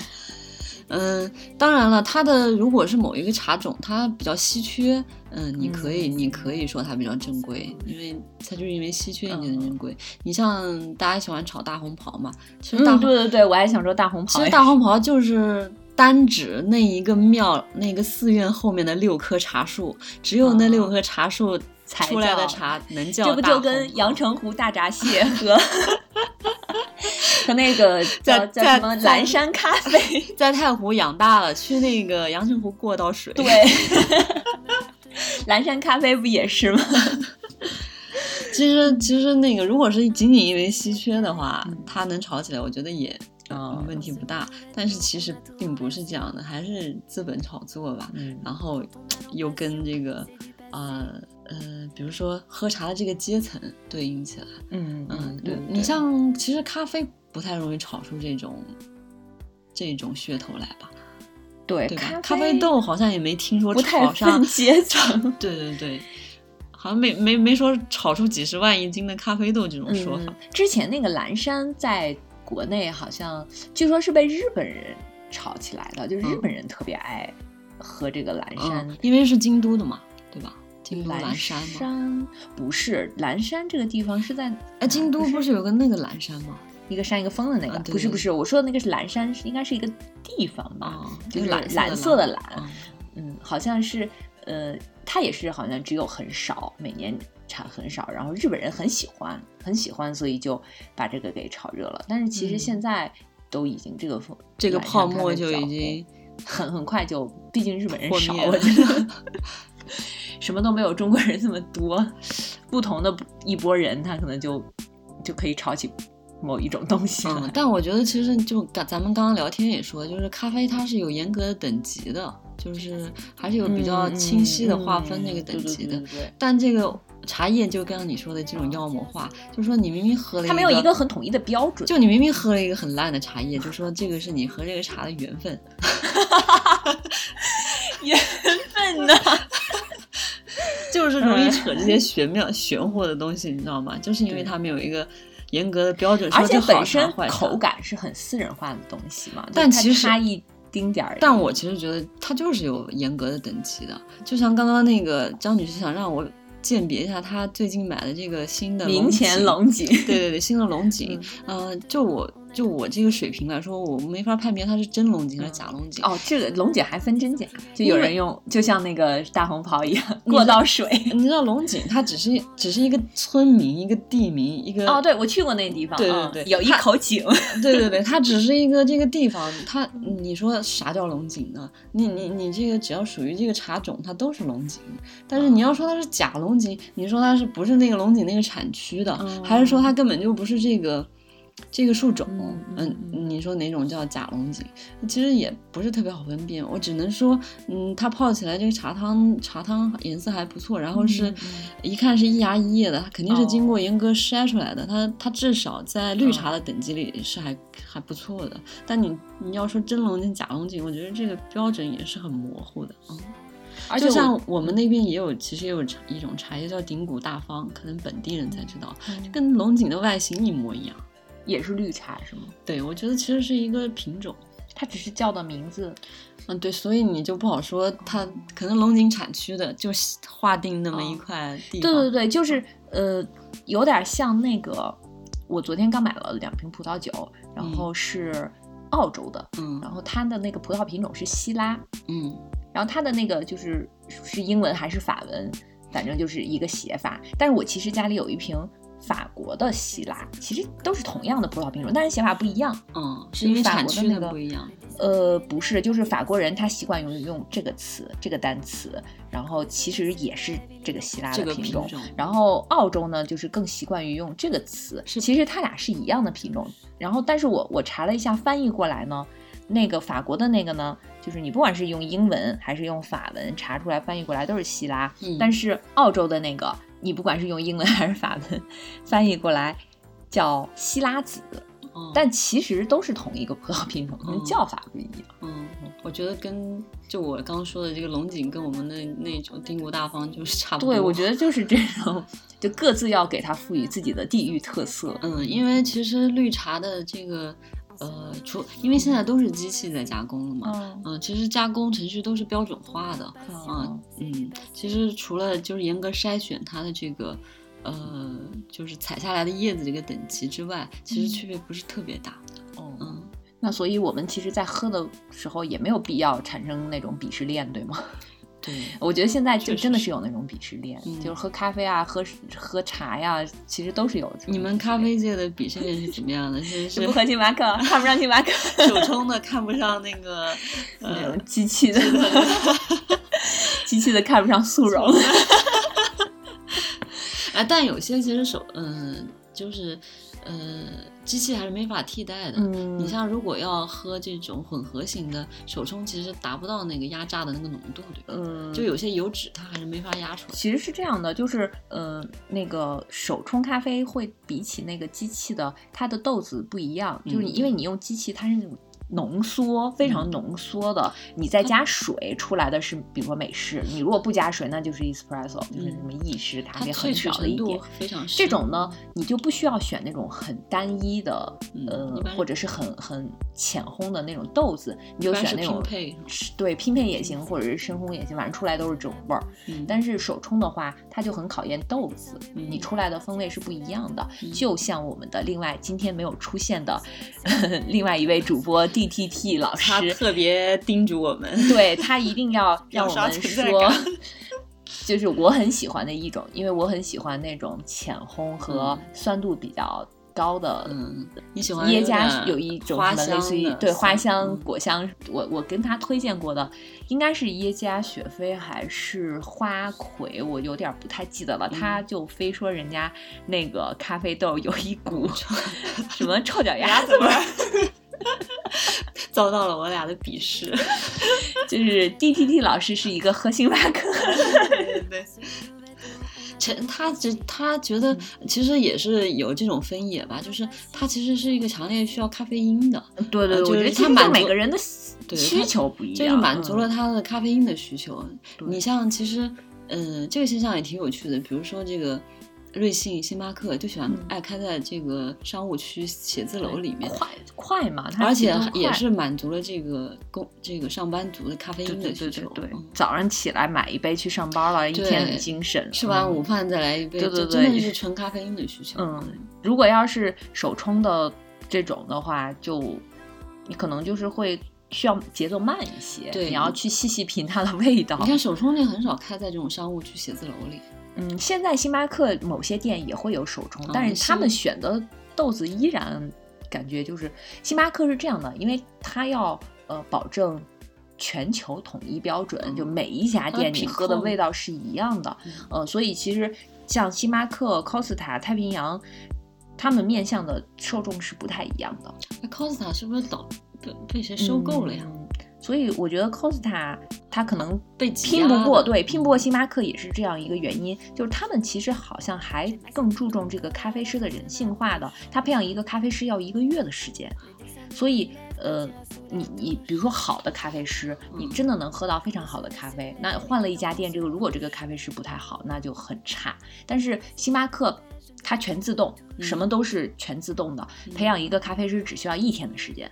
嗯，当然了，它的如果是某一个茶种，它比较稀缺，嗯，你可以，你可以说它比较珍贵，因为它就是因为稀缺，你才珍贵。你像大家喜欢炒大红袍嘛，其实大对对对，我还想说大红袍，其实大红袍就是单指那一个庙、那个寺院后面的六棵茶树，只有那六棵茶树出来的茶能叫。这不就跟阳澄湖大闸蟹和。和那个叫叫什么蓝山咖啡，在太湖养大了，去那个阳澄湖过道水。对，蓝山咖啡不也是吗？其实其实那个，如果是仅仅因为稀缺的话，它能炒起来，我觉得也问题不大。但是其实并不是这样的，还是资本炒作吧。嗯然后又跟这个呃。嗯，比如说喝茶的这个阶层对应起来，嗯嗯，对你像其实咖啡不太容易炒出这种这种噱头来吧？对，咖咖啡豆好像也没听说炒上阶层。对对对，好像没没没说炒出几十万一斤的咖啡豆这种说法。之前那个蓝山在国内好像据说是被日本人炒起来的，就是日本人特别爱喝这个蓝山，因为是京都的嘛，对吧？蓝山不是蓝山这个地方是在哎，京都不是有个那个蓝山吗？一个山一个峰的那个，不是不是，我说的那个是蓝山，应该是一个地方吧？就是蓝蓝色的蓝，嗯，好像是呃，它也是好像只有很少，每年产很少，然后日本人很喜欢很喜欢，所以就把这个给炒热了。但是其实现在都已经这个风这个泡沫就已经很很快就，毕竟日本人少，我觉得。什么都没有中国人那么多，不同的一波人，他可能就就可以炒起某一种东西了。但我觉得其实就咱咱们刚刚聊天也说，就是咖啡它是有严格的等级的，就是还是有比较清晰的划分那个等级的。但这个茶叶就刚刚你说的这种妖魔化，就是说你明明喝了，它没有一个很统一的标准。就你明明喝了一个很烂的茶叶，就说这个是你喝这个茶的缘分。缘分呢？就是容易扯这些玄妙玄乎的东西，你知道吗？就是因为它没有一个严格的标准，而且本身口感是很私人化的东西嘛。但其实差一丁点儿。但我其实觉得它就是有严格的等级的，就像刚刚那个张女士想让我鉴别一下她最近买的这个新的明前龙井，对对对，新的龙井，嗯，就我。就我这个水平来说，我没法判别它是真龙井还是假龙井。哦，这个龙井还分真假，就有人用，就像那个大红袍一样过道水。你知道龙井它只是只是一个村民，一个地名，一个哦，对我去过那个地方，对对对，有一口井。对对对，它只是一个这个地方，它你说啥叫龙井呢？你你你这个只要属于这个茶种，它都是龙井。但是你要说它是假龙井，你说它是不是那个龙井那个产区的，还是说它根本就不是这个？这个树种，嗯，你说哪种叫假龙井？其实也不是特别好分辨。我只能说，嗯，它泡起来这个茶汤，茶汤颜色还不错。然后是一看是一芽一叶的，它肯定是经过严格筛出来的。它它至少在绿茶的等级里是还还不错的。但你你要说真龙井、假龙井，我觉得这个标准也是很模糊的嗯。而且像我们那边也有，其实也有茶一种茶叶叫顶骨大方，可能本地人才知道，就跟龙井的外形一模一样。也是绿茶是吗？对，我觉得其实是一个品种，它只是叫的名字。嗯，对，所以你就不好说，它可能龙井产区的就划定那么一块地方。对对对，就是呃，有点像那个，我昨天刚买了两瓶葡萄酒，然后是澳洲的，嗯，然后它的那个葡萄品种是希拉，嗯，然后它的那个就是是英文还是法文，反正就是一个写法。但是我其实家里有一瓶。法国的希腊其实都是同样的葡萄品种，但是写法不一样。嗯，是因为产区的不一样。呃，不是，就是法国人他习惯用用这个词，这个单词，然后其实也是这个希腊的品种。然后澳洲呢，就是更习惯于用这个词，是其实它俩是一样的品种。然后，但是我我查了一下翻译过来呢，那个法国的那个呢，就是你不管是用英文还是用法文查出来翻译过来都是希拉，但是澳洲的那个。你不管是用英文还是法文翻译过来，叫希拉子，但其实都是同一个葡萄品种，叫法不一样。嗯，我觉得跟就我刚刚说的这个龙井跟我们的那种丁国大方就是差不多。对，我觉得就是这种，就各自要给它赋予自己的地域特色。嗯，因为其实绿茶的这个。呃，除因为现在都是机器在加工了嘛，嗯，其实加工程序都是标准化的，嗯嗯，其实除了就是严格筛选它的这个，呃，就是采下来的叶子这个等级之外，其实区别不是特别大，哦，嗯，那所以我们其实，在喝的时候也没有必要产生那种鄙视链，对吗？对，我觉得现在就真的是有那种鄙视链，就是喝咖啡啊，喝喝茶呀，其实都是有。你们咖啡界的鄙视链是怎么样的？是 不喝星巴克，看不上星巴克；手冲的看不上那个 那种机器的，机器的看不上速溶。啊，但有些其实手，嗯，就是。呃，机器还是没法替代的。嗯，你像如果要喝这种混合型的手冲，其实达不到那个压榨的那个浓度，对吧？嗯，就有些油脂它还是没法压出来。其实是这样的，就是呃，那个手冲咖啡会比起那个机器的，它的豆子不一样，就是你因为你用机器，它是那种。浓缩非常浓缩的，你再加水出来的是，比如说美式。你如果不加水，那就是 espresso，就是什么意式咖啡，很少的一点。非常这种呢，你就不需要选那种很单一的，呃，或者是很很浅烘的那种豆子，你就选那种对拼配也行，或者是深烘也行，反正出来都是这种味儿。但是手冲的话，它就很考验豆子，你出来的风味是不一样的。就像我们的另外今天没有出现的 另外一位主播。T T 老师特别叮嘱我们，对他一定要 让我们说，就是我很喜欢的一种，因为我很喜欢那种浅烘和酸度比较高的。嗯，你喜欢耶加有一种什么类似于对花香果香，我我跟他推荐过的应该是耶加雪菲还是花魁，我有点不太记得了。他就非说人家那个咖啡豆有一股什么臭脚丫子味儿。遭到了我俩的鄙视，就是 D T T 老师是一个喝星巴克，对对对，陈 他只他觉得其实也是有这种分野吧，就是他其实是一个强烈需要咖啡因的，对对，我觉得他满每个人的需求不一样，就是满足了他的咖啡因的需求。你像其实，嗯，这个现象也挺有趣的，比如说这个。瑞幸、星巴克就喜欢爱开在这个商务区写字楼里面，快快嘛，而且也是满足了这个工这个上班族的咖啡因的需求。对，早上起来买一杯去上班了，一天很精神。吃完午饭再来一杯，对对对，真的是纯咖啡因的需求。嗯，如果要是手冲的这种的话，就你可能就是会。需要节奏慢一些，对，你要去细细品它的味道。你看手冲店很少开在这种商务区写字楼里。嗯，现在星巴克某些店也会有手冲，但是他们选的豆子依然感觉就是星巴克是这样的，因为它要呃保证全球统一标准，就每一家店你喝的味道是一样的。呃，所以其实像星巴克、Costa、太平洋，他们面向的受众是不太一样的。那 Costa 是不是早？被被谁收购了呀？所以我觉得 Costa 它可能被拼不过，对，拼不过星巴克也是这样一个原因。就是他们其实好像还更注重这个咖啡师的人性化的。他培养一个咖啡师要一个月的时间，所以呃，你你比如说好的咖啡师，你真的能喝到非常好的咖啡。那换了一家店，这个如果这个咖啡师不太好，那就很差。但是星巴克它全自动，什么都是全自动的，培养一个咖啡师只需要一天的时间。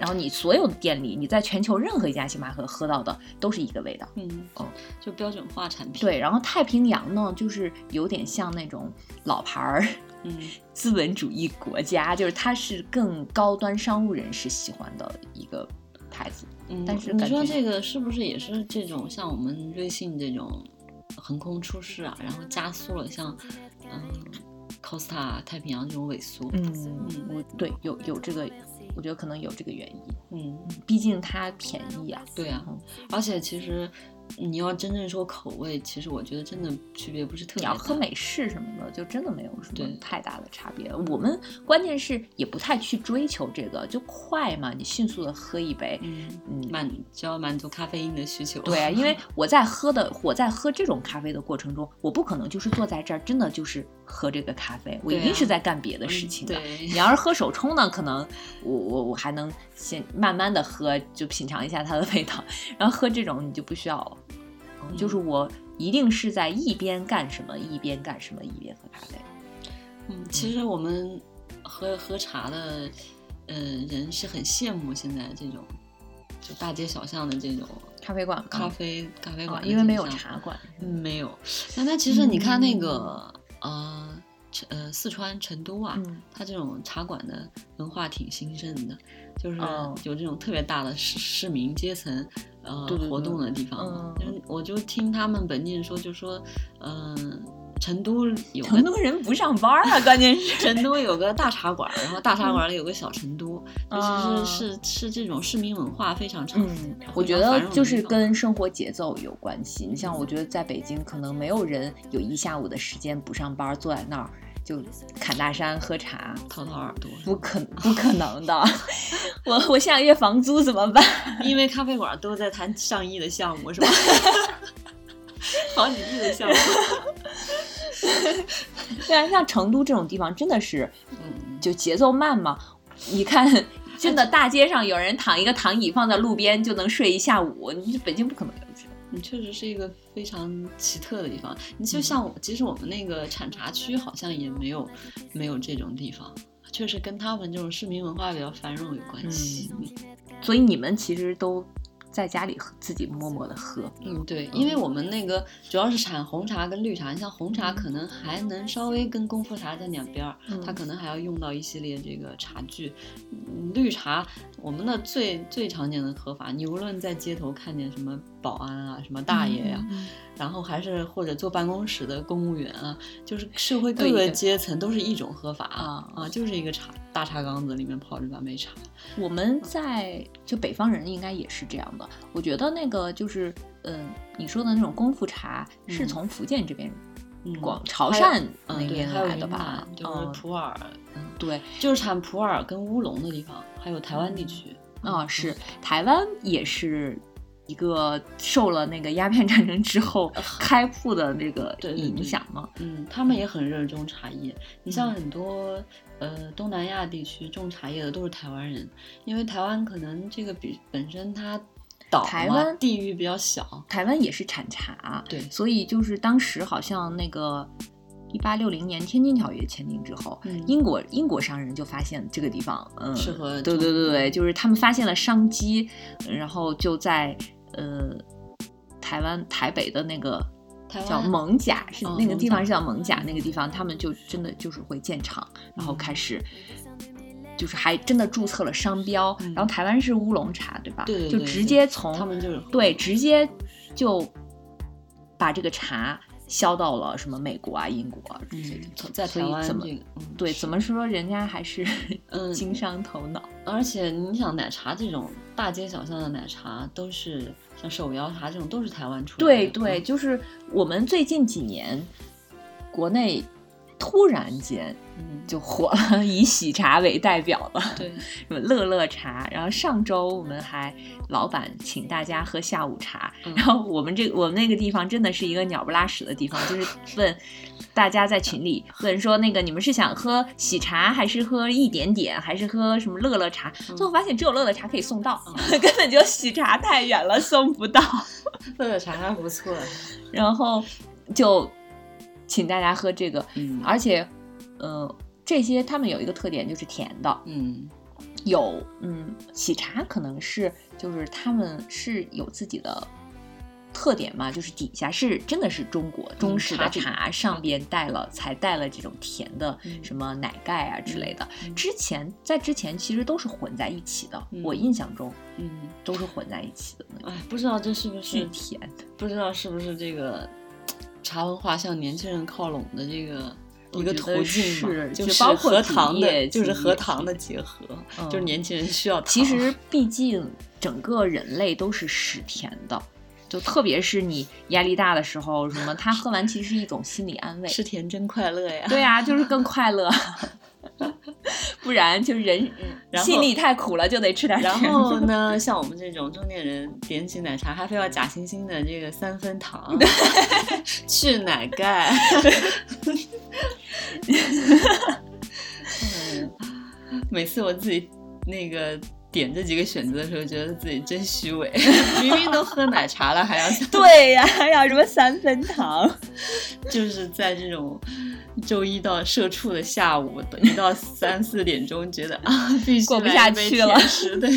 然后你所有的店里，你在全球任何一家星巴克喝到的都是一个味道，嗯，哦，就标准化产品。对，然后太平洋呢，就是有点像那种老牌儿，嗯，资本主义国家，就是它是更高端商务人士喜欢的一个牌子。嗯，但是你说这个是不是也是这种像我们瑞幸这种横空出世啊，然后加速了像嗯 Costa 太平洋这种萎缩？嗯，我对有有这个。我觉得可能有这个原因，嗯，毕竟它便宜啊。对啊，而且其实。你要真正说口味，其实我觉得真的区别不是特别大。你要喝美式什么的，就真的没有什么太大的差别。我们关键是也不太去追求这个，就快嘛，你迅速的喝一杯，嗯嗯，满就要满足咖啡因的需求。对啊，因为我在喝的，我在喝这种咖啡的过程中，我不可能就是坐在这儿，真的就是喝这个咖啡，我一定是在干别的事情的。你要是喝手冲呢，可能我我我还能先慢慢的喝，就品尝一下它的味道。然后喝这种，你就不需要。就是我一定是在一边干什么一边干什么一边喝咖啡。嗯，其实我们喝喝茶的，呃，人是很羡慕现在这种，就大街小巷的这种咖啡馆、咖啡咖啡馆，因为没有茶馆，没有。但它其实你看那个，呃，呃，四川成都啊，它这种茶馆的文化挺兴盛的，就是有这种特别大的市市民阶层。呃，活动的地方，嗯，我就听他们本地人说，就说，嗯，成都有成都人不上班啊，关键是 成都有个大茶馆，然后大茶馆里有个小成都，其实是是这种市民文化非常长。嗯，我觉得就是跟生活节奏有关系。你像，我觉得在北京，可能没有人有一下午的时间不上班，坐在那儿。就侃大山喝茶，掏掏耳朵，不可不可能的。我我下个月房租怎么办？因为咖啡馆都在谈上亿的项目，是吧？好几亿的项目。对啊，像成都这种地方，真的是，嗯，就节奏慢嘛。你看，真的大街上有人躺一个躺椅放在路边就能睡一下午，你北京不可能有。你确实是一个非常奇特的地方。你就像我，其实我们那个产茶区好像也没有没有这种地方，确实跟他们这种市民文化比较繁荣有关系。所以你们其实都。在家里自己默默的喝，嗯，对，因为我们那个主要是产红茶跟绿茶，你像红茶可能还能稍微跟功夫茶在两边儿，它可能还要用到一系列这个茶具。绿茶我们的最最常见的喝法，你无论在街头看见什么保安啊，什么大爷呀。然后还是或者坐办公室的公务员啊，就是社会各个阶层都是一种喝法啊啊，就是一个茶大茶缸子里面泡着半杯茶。我们在就北方人应该也是这样的。我觉得那个就是嗯，你说的那种功夫茶是从福建这边广潮汕那边来的吧？就是普洱，嗯，对，就是产普洱跟乌龙的地方，还有台湾地区啊，是台湾也是。一个受了那个鸦片战争之后开埠的那个影响嘛，嗯，他们也很热衷茶叶。你像很多呃东南亚地区种茶叶的都是台湾人，因为台湾可能这个比本身它岛台湾地域比较小，台湾也是产茶，对，所以就是当时好像那个一八六零年天津条约签订之后，英国英国商人就发现这个地方，嗯，适合，对对对对，就是他们发现了商机，然后就在呃台湾台北的那个叫蒙甲，是那个地方是叫蒙甲，那个地方他们就真的就是会建厂，然后开始。就是还真的注册了商标，然后台湾是乌龙茶，对吧？对，就直接从他们就是对，直接就把这个茶销到了什么美国啊、英国啊这些，在台湾怎么对怎么说，人家还是嗯 经商头脑。而且你想，奶茶这种大街小巷的奶茶，都是像手摇茶这种，都是台湾出的。对对，就是我们最近几年国内。突然间，嗯就火了，以喜茶为代表的，对，什么乐乐茶。然后上周我们还老板请大家喝下午茶，然后我们这我们那个地方真的是一个鸟不拉屎的地方，就是问大家在群里 问说那个你们是想喝喜茶还是喝一点点还是喝什么乐乐茶？最后发现只有乐乐茶可以送到，根本就喜茶太远了送不到。乐乐茶还不错，然后就。请大家喝这个，嗯，而且，呃，这些他们有一个特点就是甜的，嗯，有，嗯，喜茶可能是就是他们是有自己的特点嘛，就是底下是真的是中国中式的茶，上边带了才带了这种甜的什么奶盖啊之类的。之前在之前其实都是混在一起的，我印象中，嗯，都是混在一起的。哎，不知道这是不是甜，不知道是不是这个。茶文化向年轻人靠拢的这个一个途径嘛，就是核糖的，就是和糖的结合，就是年轻人需要。其实，毕竟整个人类都是食甜的，就特别是你压力大的时候，什么他喝完其实是一种心理安慰。吃甜真快乐呀！对呀，就是更快乐。不然就人心里太苦了，就得吃点然后呢，像我们这种中年人点起奶茶，还非要假惺惺的这个三分糖，去奶盖。每次我自己那个点这几个选择的时候，觉得自己真虚伪，明明都喝奶茶了，还要对呀，还要什么三分糖？就是在这种。周一到社畜的下午，一到三四点钟，觉得啊，必须过不下去了。对，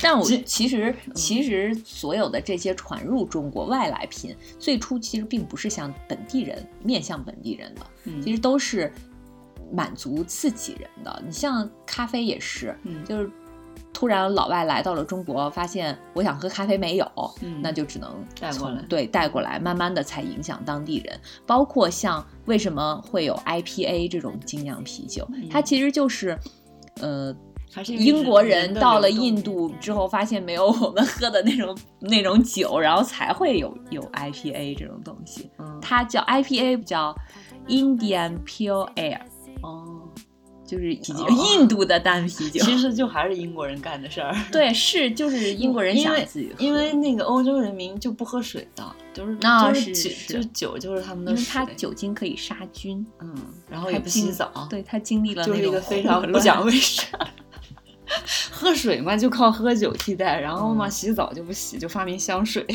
但我其实其实所有的这些传入中国外来品，最初其实并不是向本地人面向本地人的，其实都是满足自己人的。你像咖啡也是，就是。突然老外来到了中国，发现我想喝咖啡没有，那就只能带过来，对，带过来，慢慢的才影响当地人。包括像为什么会有 IPA 这种精酿啤酒，它其实就是，呃，英国人到了印度之后，发现没有我们喝的那种 那种酒，然后才会有有 IPA 这种东西。它叫 IPA，叫 Indian Pure Air。哦。就是印度的淡啤酒，其实就还是英国人干的事儿。对，是就是英国人想自己喝，因为那个欧洲人民就不喝水的，就是那是就是酒就是他们的，因为它酒精可以杀菌，嗯，然后也不洗澡，对他经历了就是一个非常不讲卫生。喝水嘛，就靠喝酒替代，然后嘛，洗澡就不洗，就发明香水。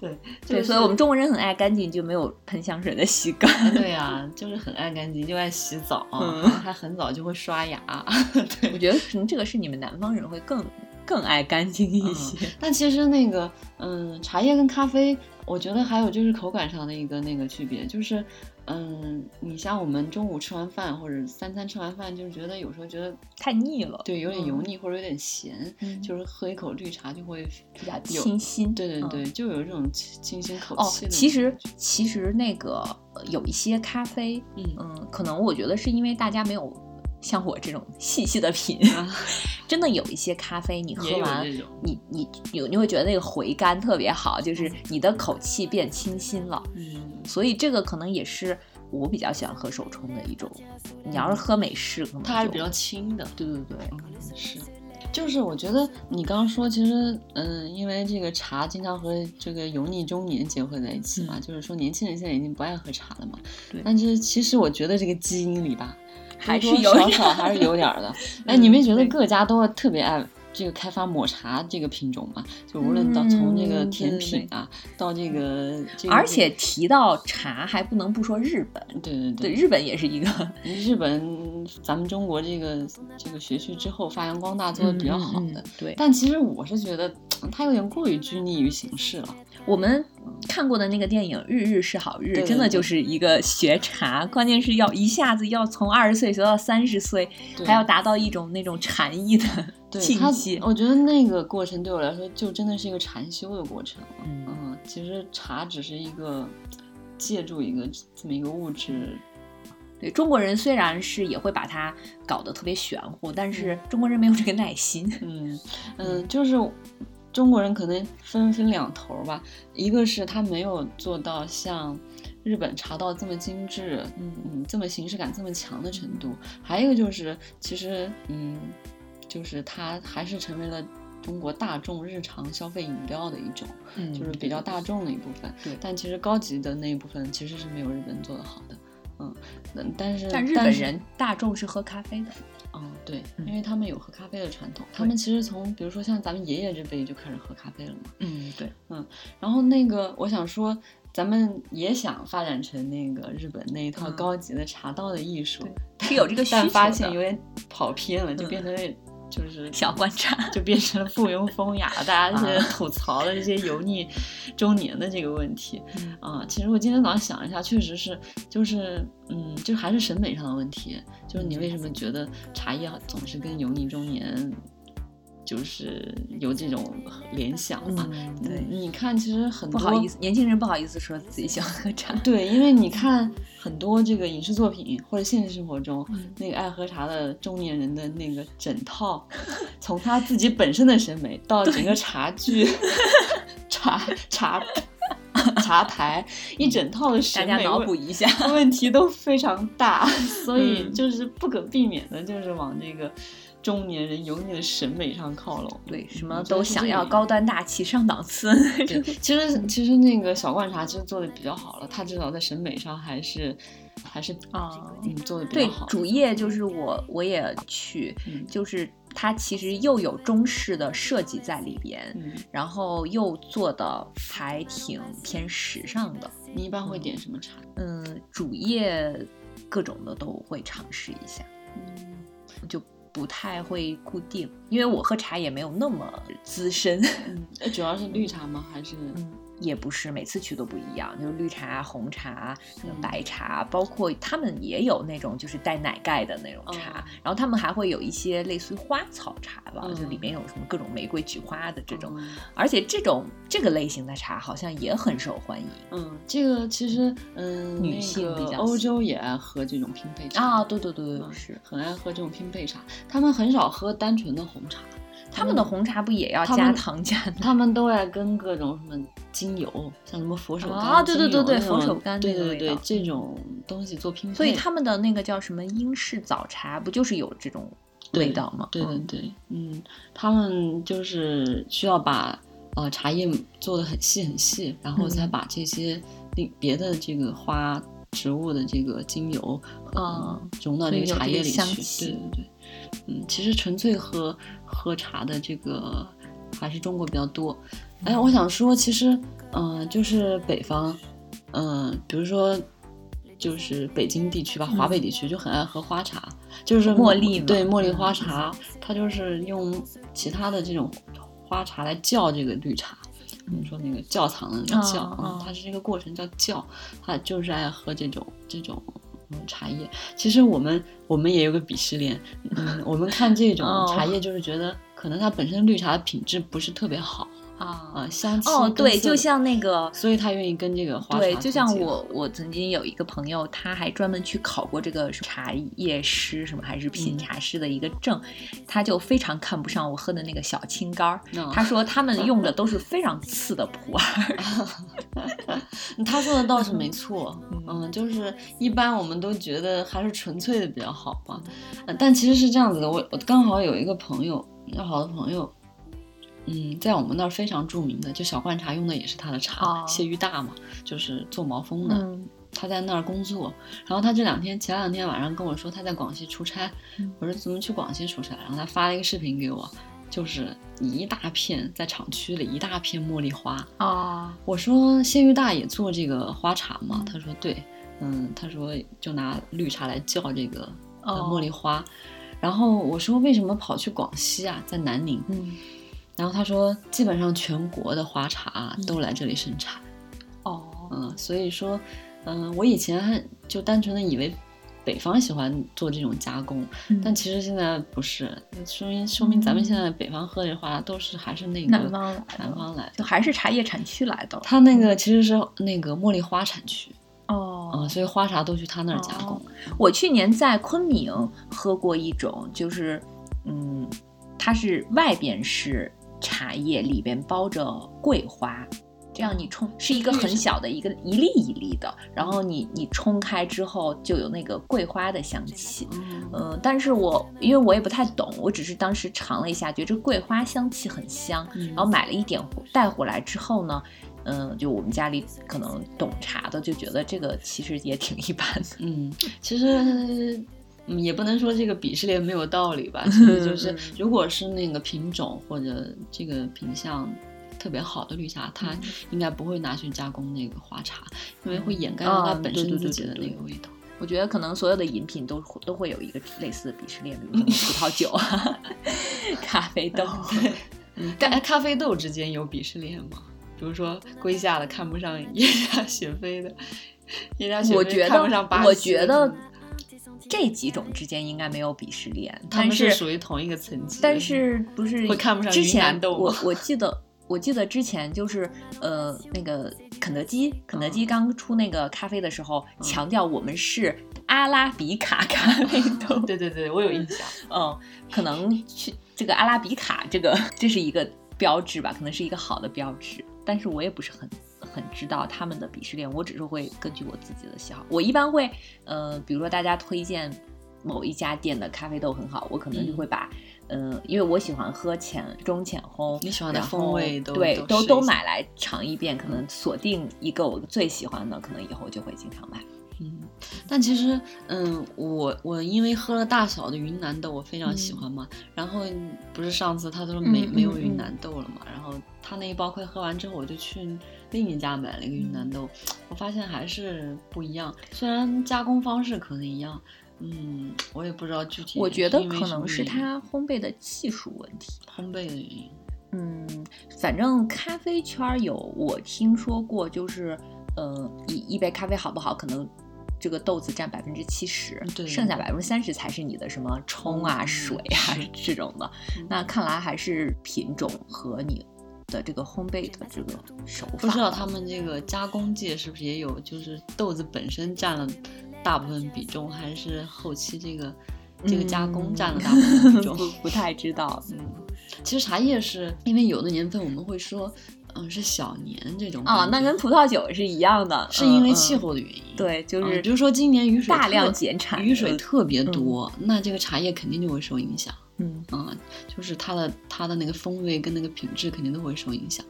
对对，所以我们中国人很爱干净，就没有喷香水的习惯。对呀，就是很爱干净，就爱洗澡，还很早就会刷牙。对，我觉得可能这个是你们南方人会更更爱干净一些。但其实那个，嗯，茶叶跟咖啡，我觉得还有就是口感上的一个那个区别，就是。嗯，你像我们中午吃完饭或者三餐吃完饭，就是觉得有时候觉得太腻了，对，有点油腻或者有点咸，就是喝一口绿茶就会比较清新。对对对，就有这种清新口气。哦，其实其实那个有一些咖啡，嗯，可能我觉得是因为大家没有像我这种细细的品，真的有一些咖啡你喝完，你你有你会觉得那个回甘特别好，就是你的口气变清新了。嗯。所以这个可能也是我比较喜欢喝手冲的一种。你要是喝美式，可能它还是比较轻的。对对对，是。就是我觉得你刚刚说，其实嗯，因为这个茶经常和这个油腻中年结合在一起嘛，就是说年轻人现在已经不爱喝茶了嘛。对。但是其实我觉得这个基因里吧，还是有少少还是有点的。哎，你没觉得各家都特别爱这个开发抹茶这个品种吗，就无论到从这个甜品啊，到这个，而且提到茶还不能不说日本，对对对，日本也是一个 日本，咱们中国这个这个学区之后发扬光大做的比较好的，对。但其实我是觉得它有点过于拘泥于形式了。我们看过的那个电影《日日是好日》，真的就是一个学茶，关键是要一下子要从二十岁学到三十岁，还要达到一种那种禅意的。境界，我觉得那个过程对我来说就真的是一个禅修的过程。嗯，其实茶只是一个借助一个这么一个物质。对中国人虽然是也会把它搞得特别玄乎，但是中国人没有这个耐心。嗯 嗯，就是中国人可能分分两头吧，一个是他没有做到像日本茶道这么精致，嗯。嗯，这么形式感这么强的程度，还有一个就是其实嗯。就是它还是成为了中国大众日常消费饮料的一种，嗯，就是比较大众的一部分。对，但其实高级的那一部分其实是没有日本做的好的，嗯，但是但日本人大众是喝咖啡的，嗯，对，因为他们有喝咖啡的传统，他们其实从比如说像咱们爷爷这辈就开始喝咖啡了嘛，嗯，对，嗯，然后那个我想说，咱们也想发展成那个日本那一套高级的茶道的艺术，是有这个需求但发现有点跑偏了，就变成。就是小观察，就变成了附庸风雅。大家是吐槽的这些油腻中年的这个问题啊。其实我今天早上想一下，确实是，就是嗯，就还是审美上的问题。就是你为什么觉得茶叶总是跟油腻中年？就是有这种联想嘛？对，你看，其实很多不好意思，年轻人不好意思说自己喜欢喝茶。对，因为你看很多这个影视作品或者现实生活中，那个爱喝茶的中年人的那个整套，从他自己本身的审美到整个茶具、茶茶茶台一整套的审美，大家脑补一下，问题都非常大，所以就是不可避免的，就是往这个。中年人油腻的审美上靠拢，对，什么都想要高端大气上档次。其实其实那个小罐茶其实做的比较好了，它至少在审美上还是还是啊，嗯，做的比较好。对，主页就是我我也去，就是它其实又有中式的设计在里边，然后又做的还挺偏时尚的。你一般会点什么茶？嗯，主页各种的都会尝试一下，嗯，就。不太会固定，因为我喝茶也没有那么资深。嗯，主要是绿茶吗？还是？也不是每次去都不一样，就是绿茶、红茶、白茶，包括他们也有那种就是带奶盖的那种茶，然后他们还会有一些类似于花草茶吧，就里面有什么各种玫瑰、菊花的这种，而且这种这个类型的茶好像也很受欢迎。嗯，这个其实嗯，女性比较欧洲也爱喝这种拼配茶啊，对对对，是很爱喝这种拼配茶，他们很少喝单纯的红茶。他们的红茶不也要加糖加？他们都爱跟各种什么精油，像什么佛手柑啊，对对对对，佛手柑，对对对，这种东西做拼配。所以他们的那个叫什么英式早茶，不就是有这种味道吗？对对对，嗯，他们就是需要把呃茶叶做的很细很细，然后再把这些另别的这个花植物的这个精油啊融到这个茶叶里去，对对对。嗯，其实纯粹喝喝茶的这个还是中国比较多。哎，我想说，其实，嗯，就是北方，嗯，比如说，就是北京地区吧，华北地区就很爱喝花茶，就是茉莉，对，茉莉花茶，它就是用其他的这种花茶来叫这个绿茶。你说那个窖藏的那个窖，嗯，它是这个过程叫窖，它就是爱喝这种这种。茶叶，其实我们我们也有个鄙视链，嗯，我们看这种茶叶就是觉得可能它本身绿茶的品质不是特别好。啊啊，香气哦，对，就像那个，所以他愿意跟这个花对，就像我，我曾经有一个朋友，他还专门去考过这个茶叶师什么还是品茶师的一个证，他就非常看不上我喝的那个小青柑儿，他说他们用的都是非常次的普洱。他说的倒是没 错，嗯，就是一般我们都觉得还是纯粹的比较好嘛，但其实是这样子的，我我刚好有一个朋友，要好的朋友。嗯，在我们那儿非常著名的，就小罐茶用的也是他的茶，谢玉大嘛，就是做毛峰的。他在那儿工作，然后他这两天前两天晚上跟我说他在广西出差，我说怎么去广西出差？然后他发了一个视频给我，就是一大片在厂区里一大片茉莉花啊。我说谢玉大也做这个花茶嘛？他说对，嗯，他说就拿绿茶来叫这个呃茉莉花。然后我说为什么跑去广西啊，在南宁？嗯，然后他说基本上全国的花茶都来这里生产。哦，嗯，所以说，嗯，我以前还就单纯的以为。北方喜欢做这种加工，但其实现在不是，说明说明咱们现在北方喝的话都是还是那个南方南方来，就还是茶叶产区来的。他那个其实是那个茉莉花产区哦，嗯，所以花茶都去他那儿加工。我去年在昆明喝过一种，就是嗯，它是外边是茶叶，里边包着桂花。这样你冲是一个很小的一个一粒一粒的，然后你你冲开之后就有那个桂花的香气，嗯，但是我因为我也不太懂，我只是当时尝了一下，觉得这桂花香气很香，然后买了一点带回来之后呢，嗯，就我们家里可能懂茶的就觉得这个其实也挺一般的，嗯，其实也不能说这个鄙视链没有道理吧，其实就是如果是那个品种或者这个品相。特别好的绿茶，它应该不会拿去加工那个花茶，因为会掩盖掉它本身自己的那个味道。我觉得可能所有的饮品都都会有一个类似的鄙视链，比如 葡萄酒、咖啡豆。但咖啡豆之间有鄙视链吗？比如说龟下的看不上叶下雪菲的，叶下雪菲看不上巴西。我觉得这几种之间应该没有鄙视链，他们是属于同一个层级。但是不是会看不上云南豆我 我记得。我记得之前就是，呃，那个肯德基，肯德基刚出那个咖啡的时候，强调我们是阿拉比卡咖啡豆。对对对，我有印象。嗯，可能去这个阿拉比卡，这个这是一个标志吧，可能是一个好的标志。但是我也不是很很知道他们的鄙视链，我只是会根据我自己的喜好，我一般会，呃，比如说大家推荐某一家店的咖啡豆很好，我可能就会把。嗯，因为我喜欢喝浅中浅烘，你喜欢的风味都对都都买来尝一遍，可能锁定一个我最喜欢的，可能以后就会经常买。嗯，但其实，嗯，我我因为喝了大嫂的云南豆，我非常喜欢嘛。然后不是上次他都说没没有云南豆了嘛，然后他那一包快喝完之后，我就去另一家买了一个云南豆，我发现还是不一样，虽然加工方式可能一样。嗯，我也不知道具体。我觉得可能是它烘焙的技术问题，烘焙的原因。嗯，反正咖啡圈有我听说过，就是呃，一一杯咖啡好不好，可能这个豆子占百分之七十，对，剩下百分之三十才是你的什么冲啊、水啊这种的。那看来还是品种和你的这个烘焙的这个手法。不知道他们这个加工界是不是也有，就是豆子本身占了。大部分比重还是后期这个这个加工占了大部分比重，不 不太知道。嗯，其实茶叶是因为有的年份我们会说，嗯，是小年这种啊，那跟葡萄酒是一样的，是因为气候的原因。对，就是比如说今年雨水大量减产，雨水特别多，那这个茶叶肯定就会受影响。嗯啊，就是它的它的那个风味跟那个品质肯定都会受影响。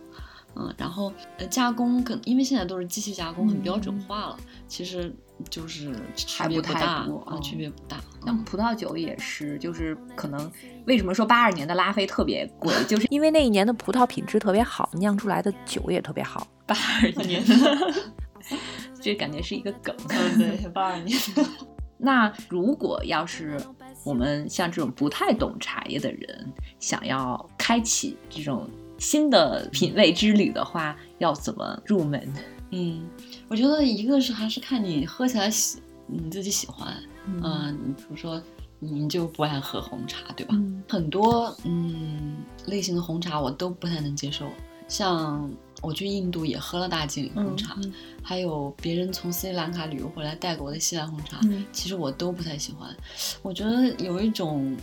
嗯，然后呃加工可因为现在都是机器加工，很标准化了，其实。就是区别不大啊，区别不大。像葡萄酒也是，就是可能为什么说八二年的拉菲特别贵，就是因为那一年的葡萄品质特别好，酿出来的酒也特别好。八二年 这感觉是一个梗。对，八二年。那如果要是我们像这种不太懂茶叶的人，想要开启这种新的品味之旅的话，要怎么入门？嗯，我觉得一个是还是看你喝起来喜，你自己喜欢，嗯，你比如说你就不爱喝红茶，对吧？很多嗯类型的红茶我都不太能接受，像我去印度也喝了大吉岭红茶，还有别人从斯里兰卡旅游回来带给我的西兰红茶，其实我都不太喜欢，我觉得有一种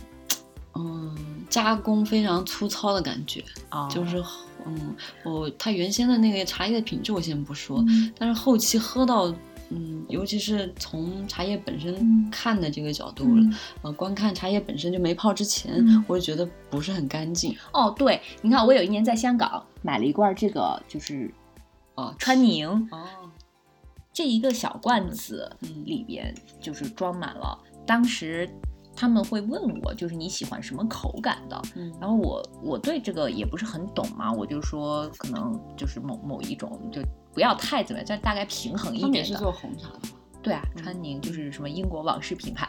嗯加工非常粗糙的感觉，就是。嗯，我它原先的那个茶叶的品质我先不说，但是后期喝到，嗯，尤其是从茶叶本身看的这个角度，呃，观看茶叶本身就没泡之前，我就觉得不是很干净。哦，对，你看我有一年在香港买了一罐这个，就是，啊，川宁，哦，这一个小罐子里边就是装满了，当时。他们会问我，就是你喜欢什么口感的？嗯，然后我我对这个也不是很懂嘛，我就说可能就是某某一种，就不要太怎么样，就大概平衡一点的。是做红茶的。对啊，川宁就是什么英国王室品牌，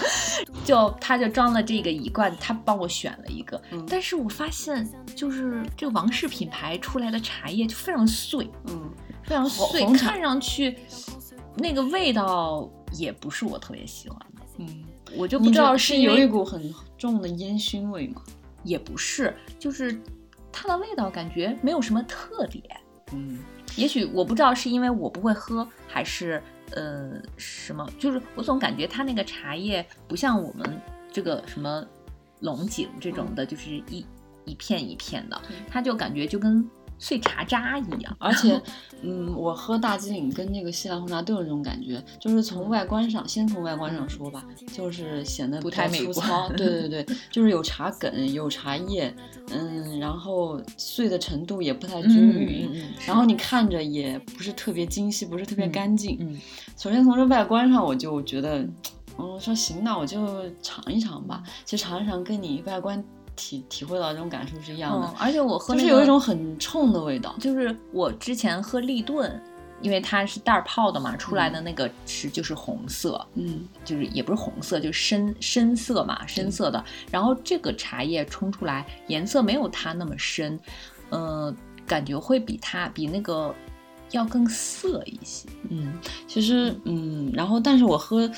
就他就装了这个一罐，他帮我选了一个。但是我发现，就是这个王室品牌出来的茶叶就非常碎，嗯，非常碎，看上去那个味道也不是我特别喜欢的。嗯，我就不知道是有一股很重的烟熏味吗？也不是，就是它的味道感觉没有什么特点。嗯，也许我不知道是因为我不会喝，还是。呃，什么？就是我总感觉它那个茶叶不像我们这个什么龙井这种的，就是一一片一片的，它就感觉就跟。碎茶渣一样，而且，嗯，我喝大吉岭跟那个西兰红茶都有这种感觉，就是从外观上，先从外观上说吧，就是显得不太粗糙，对对对，就是有茶梗，有茶叶，嗯，然后碎的程度也不太均匀，然后你看着也不是特别精细，不是特别干净。嗯，首先从这外观上，我就觉得，我说行，那我就尝一尝吧。其实尝一尝跟你外观。体体会到这种感受是一样的，而且我喝就是有一种很冲的味道。就是我之前喝立顿，因为它是袋泡的嘛，出来的那个是就是红色，嗯，就是也不是红色，就是深深色嘛，深色的。然后这个茶叶冲出来颜色没有它那么深，呃，感觉会比它比那个要更涩一些。嗯，其实嗯，然后但是我喝。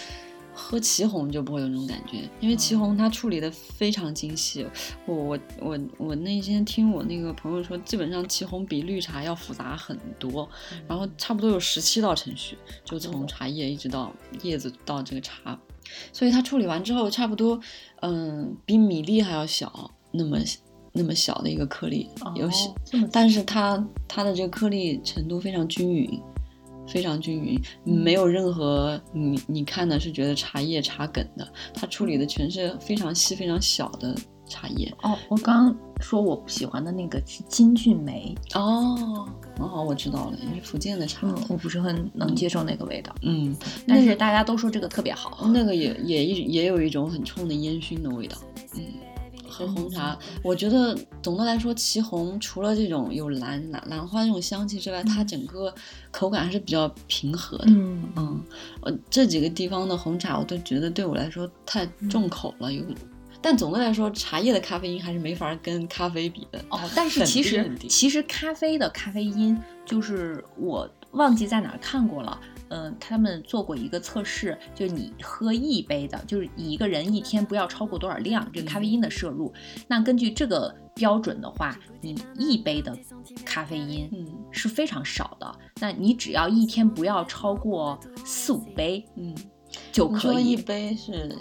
喝祁红就不会有那种感觉，因为祁红它处理的非常精细。我我我我那天听我那个朋友说，基本上祁红比绿茶要复杂很多，然后差不多有十七道程序，就从茶叶一直到叶子到这个茶，所以它处理完之后，差不多嗯比米粒还要小那么那么小的一个颗粒，有小，但是它它的这个颗粒程度非常均匀。非常均匀，没有任何你你看的是觉得茶叶茶梗的，它处理的全是非常细非常小的茶叶。哦，我刚刚说我不喜欢的那个是金骏眉。哦，很好，我知道了，也是福建的茶，我不是很能接受那个味道。嗯，但是大家都说这个特别好，那个也也一也有一种很冲的烟熏的味道。嗯。喝红茶，我觉得总的来说，祁红除了这种有兰兰兰花这种香气之外，它整个口感还是比较平和的。嗯嗯，我这几个地方的红茶，我都觉得对我来说太重口了，有。但总的来说，茶叶的咖啡因还是没法跟咖啡比的。哦，但是其实其实咖啡的咖啡因，就是我忘记在哪儿看过了。嗯，他们做过一个测试，就是你喝一杯的，就是一个人一天不要超过多少量这个咖啡因的摄入。那根据这个标准的话，你一杯的咖啡因嗯是非常少的。那你只要一天不要超过四五杯，嗯，就可以。一杯是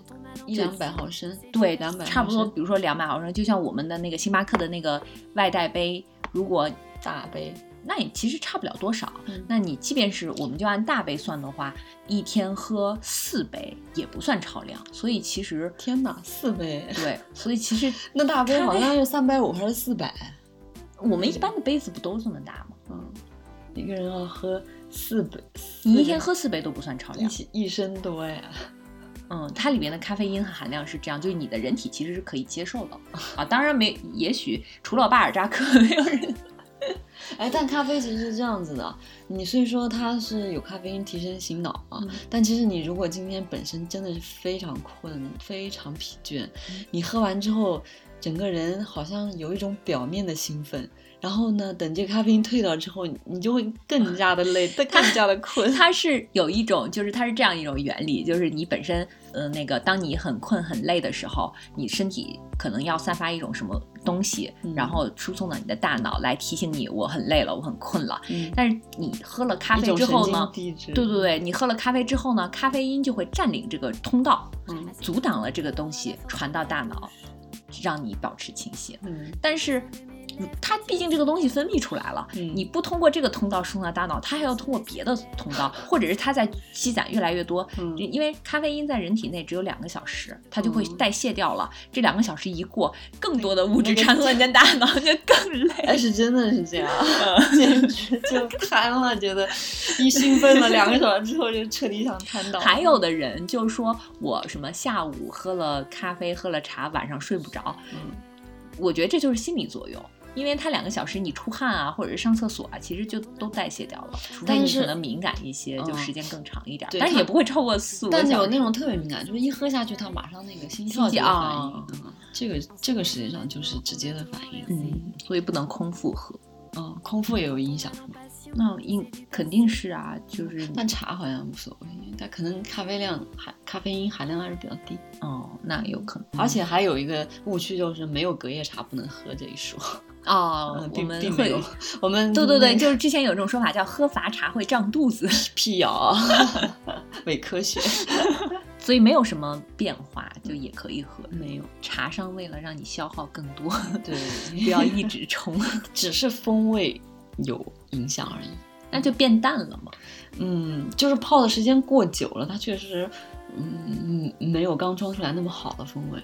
一两百毫升，对，两百差不多。比如说两百毫升，就像我们的那个星巴克的那个外带杯，如果大杯。那也其实差不了多少。那你即便是我们就按大杯算的话，一天喝四杯也不算超量。所以其实天哪，四杯对，所以其实 那大杯好像是三百五还是四百？我们一般的杯子不都这么大吗？嗯，一个人要喝四杯，你一天喝四杯都不算超量，一升多呀。嗯，它里面的咖啡因含量是这样，就是你的人体其实是可以接受的 啊。当然没，也许除了巴尔扎克，没有人。哎，但咖啡其实是这样子的，你虽说它是有咖啡因提神醒脑啊，但其实你如果今天本身真的是非常困、非常疲倦，你喝完之后，整个人好像有一种表面的兴奋。然后呢，等这个咖啡因退掉之后，你就会更加的累，更加的困。它是有一种，就是它是这样一种原理，就是你本身，呃，那个当你很困很累的时候，你身体可能要散发一种什么东西，然后输送到你的大脑来提醒你，我很累了，我很困了。但是你喝了咖啡之后呢？对对对，你喝了咖啡之后呢，咖啡因就会占领这个通道，嗯阻挡了这个东西传到大脑，让你保持清醒。嗯，但是。它毕竟这个东西分泌出来了，嗯你不通过这个通道输送到大脑，它还要通过别的通道，或者是它在积攒越来越多。嗯因为咖啡因在人体内只有两个小时，它就会嗯代谢掉了。这两个小时一过，更多的物质那个掺和你的大脑，就更累。但，是真的是这样，简直就瘫了，觉得一兴奋了两个小时之后就彻底想瘫倒。还有的人就说我什么下午喝了咖啡，喝了茶，晚上睡不着。嗯我觉得这就是心理作用，因为它两个小时你出汗啊，或者是上厕所啊，其实就都代谢掉了。除非但是你可能敏感一些，就嗯时间更长一点，但是也不会超过四五个小时。但是有那种特别敏感，就是一喝下去，它马上那个心跳心就反应。嗯这个这个实际上就是直接的反应。嗯，所以不能空腹喝。嗯，空腹也有影响？那应肯定是啊，就是但茶好像无所谓，但可能咖啡量含咖啡因含量还是比较低。哦，那有可能。而且还有一个误区就是没有隔夜茶不能喝这一说。哦，嗯我们会，我们对 对对，就是之前有这种说法叫喝乏茶会胀肚子，辟谣，伪科学。所以没有什么变化，就也可以喝。没有，茶商为了让你消耗更多，对，不要一直冲，只是风味有影响而已。那就变淡了嘛。嗯，就是泡的时间过久了，它确实，嗯，没有刚冲出来那么好的风味。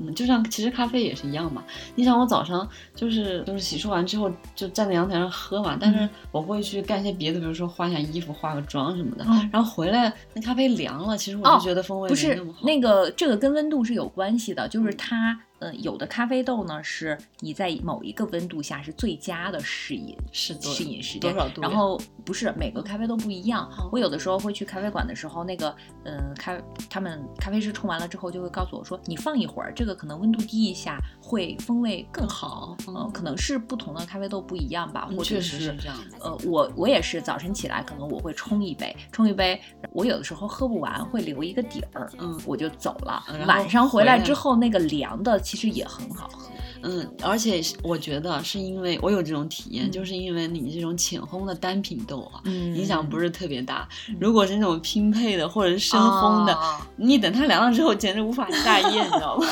嗯，就像其实咖啡也是一样嘛。你想我早上就是就是洗漱完之后就站在阳台上喝嘛，但是我会去干些别的，比如说换下衣服、化个妆什么的，嗯然后回来那咖啡凉了，其实我哦就觉得风味不是没那么好。那个，这个跟温度是有关系的，就是它，呃，有的咖啡豆呢是你在某一个温度下是最佳的适饮是多适饮时间，多少度？然后不是每个咖啡都不一样哦。我有的时候会去咖啡馆的时候，那个，呃，咖他们咖啡师冲完了之后就会告诉我说，你放一会儿，这个可能温度低一下会风味更好。嗯呃，可能是不同的咖啡豆不一样吧，或者是是这样子。呃，我我也是早晨起来，可能我会冲一杯，冲一杯，我有的时候喝不完，会留一个底儿，嗯我就走了晚上回来之后，那个凉的其实也很好喝。嗯，而且我觉得是因为我有这种体验，嗯就是因为你这种浅烘的单品豆啊，嗯影响不是特别大。嗯如果是那种拼配的或者是深烘的，哦你等它凉了之后，简直无法下咽，你知道吗？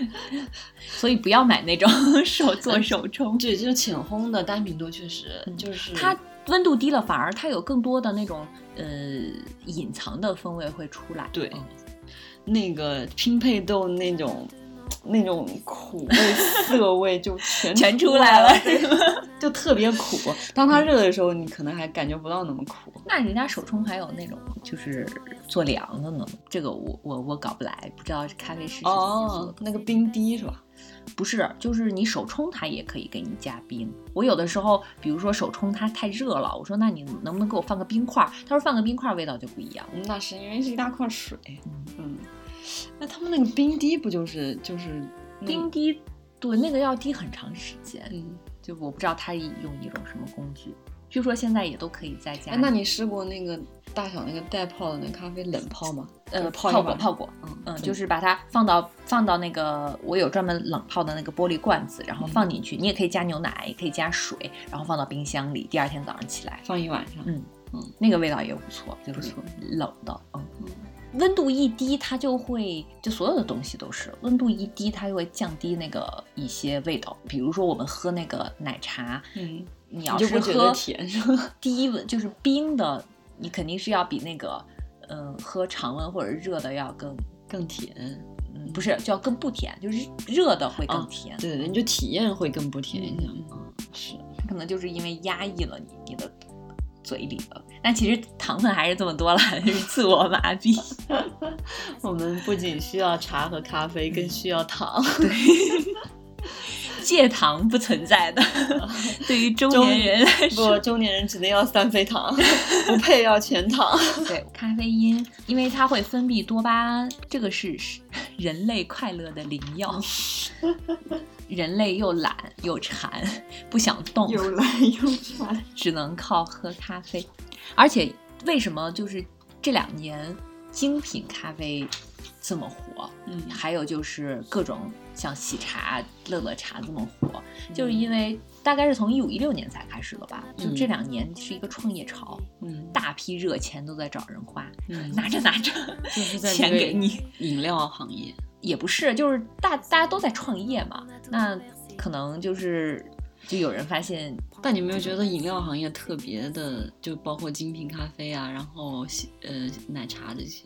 所以不要买那种手做手冲，对，就是浅烘的单品豆，确实嗯就是它温度低了，反而它有更多的那种呃隐藏的风味会出来。对嗯那个拼配豆那种。那种苦味、涩味就全全出来来了对 就特别苦。当它热的时候，你可能还感觉不到那么苦。那人家手冲还有那种就是做凉的呢，这个我我我搞不来，不知道咖啡师哦那个冰滴是吧？不是，就是你手冲它也可以给你加冰。我有的时候，比如说手冲它太热了，我说那你能不能给我放个冰块儿？他说放个冰块儿味道就不一样。那是因为是一大块水。嗯嗯，那他们那个冰滴不就是就是冰？滴，对，那个要滴很长时间，嗯，就我不知道他用一种什么工具。据说现在也都可以在家哎，那你试过那个大小那个带泡的那咖啡冷泡吗？呃泡过泡过，嗯嗯，就是把它放到放到那个我有专门冷泡的那个玻璃罐子，然后放进去。你也可以加牛奶，也可以加水，然后放到冰箱里。第二天早上起来，放一晚上。嗯嗯那个味道也不错，就是不错冷的，嗯。温度一低，它就会就所有的东西都是温度一低，它就会降低那个一些味道。比如说我们喝那个奶茶，嗯，你要是喝得甜？低温就是冰的，你肯定是要比那个嗯、喝常温或者热的要更更甜。嗯不是就要更不甜，就是热的会更啊甜。对对，你就体验会更不甜一些。嗯嗯，是。可能就是因为压抑了你你的嘴里了，但其实糖分还是这么多了，就 是自我麻痹。我们不仅需要茶和咖啡，更需要糖。戒糖不存在的，对于中中年人来说，不，中年人只能要三倍糖，不配要全糖。对咖啡因，因为它会分泌多巴胺，这个是是人类快乐的灵药。人类又懒又馋，不想动，又懒又馋。只能靠喝咖啡。而且为什么就是这两年精品咖啡这么火？嗯还有就是各种像喜茶、乐乐茶这么火，就是因为大概是从一五一六年才开始的吧，就嗯这两年是一个创业潮，嗯大批热钱都在找人花，嗯，拿着拿着就是在 钱给你，饮料行业。也不是，就是大大家都在创业嘛，那。可能就是就有人发现，但你没有觉得饮料行业特别的，就包括精品咖啡啊，然后呃奶茶这些。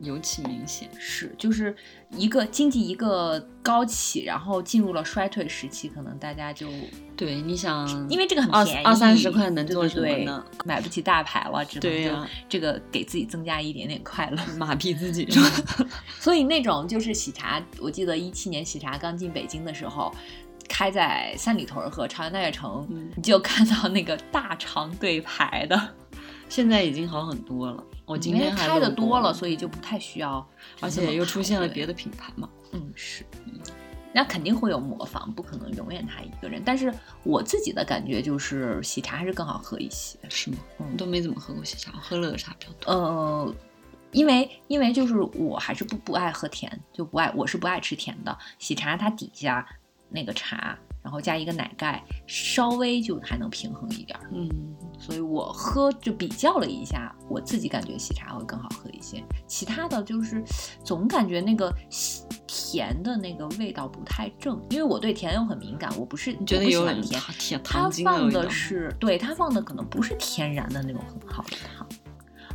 尤其明显是，就是一个经济一个高起，然后进入了衰退时期，可能大家就对你想，因为这个很便宜，二三十块能做什么呢？买不起大牌了，只能就这个给自己增加一点点快乐，麻痹自己。所以那种就是喜茶，我记得一七年喜茶刚进北京的时候，开在三里屯和朝阳大悦城，你就看到那个大长队排的，现在已经好很多了。我今天开的多了，所以就不太需要，而且又出现了别的品牌嘛。嗯，是，那肯定会有模仿，不可能永远他一个人。但是我自己的感觉就是喜茶还是更好喝一些，是吗？嗯，都没怎么喝过喜茶，喝乐乐茶比较多。呃，因为因为就是我还是不不爱喝甜，就不爱，我是不爱吃甜的。喜茶它底下那个茶。然后加一个奶盖，稍微就还能平衡一点儿。嗯，所以我喝就比较了一下，我自己感觉喜茶会更好喝一些。其他的就是总感觉那个甜的那个味道不太正，因为我对甜又很敏感，我不是觉得有点甜。它放的是对它放的可能不是天然的那种很好的糖。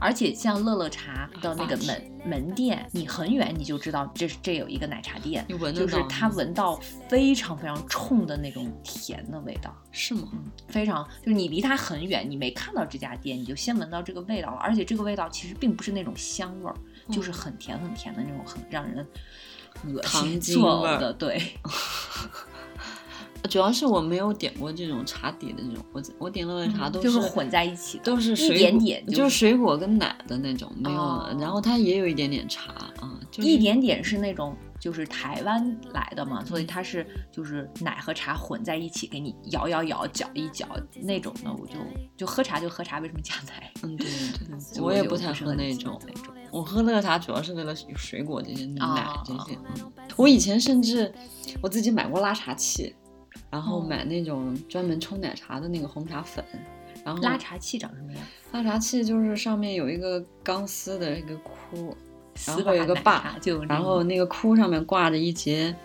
而且像乐乐茶的那个门门店，你很远你就知道这是这有一个奶茶店，就是它闻到非常非常冲的那种甜的味道，是吗？嗯，非常就是你离它很远，你没看到这家店，你就先闻到这个味道了。而且这个味道其实并不是那种香味儿，就是很甜很甜的那种，很让人恶心作呕的，对。主要是我没有点过这种茶底的这种，我我点乐乐茶都是混在一起的，都是一点点，就是水果跟奶的那种，没有。然后它也有一点点茶啊，就一点点是那种就是台湾来的嘛，所以它是就是奶和茶混在一起，给你摇摇摇，搅一搅那种的，我就就喝茶就喝茶，为什么加奶？嗯，对对对，我也不太喝那种那种，我喝乐乐茶主要是为了水果这些奶这些。我以前甚至我自己买过拉茶器。然后买那种专门冲奶茶的那个红茶粉，然后拉茶器长什么样？拉茶器就是上面有一个钢丝的一个箍，然后有个把，然后那个箍上面挂着一节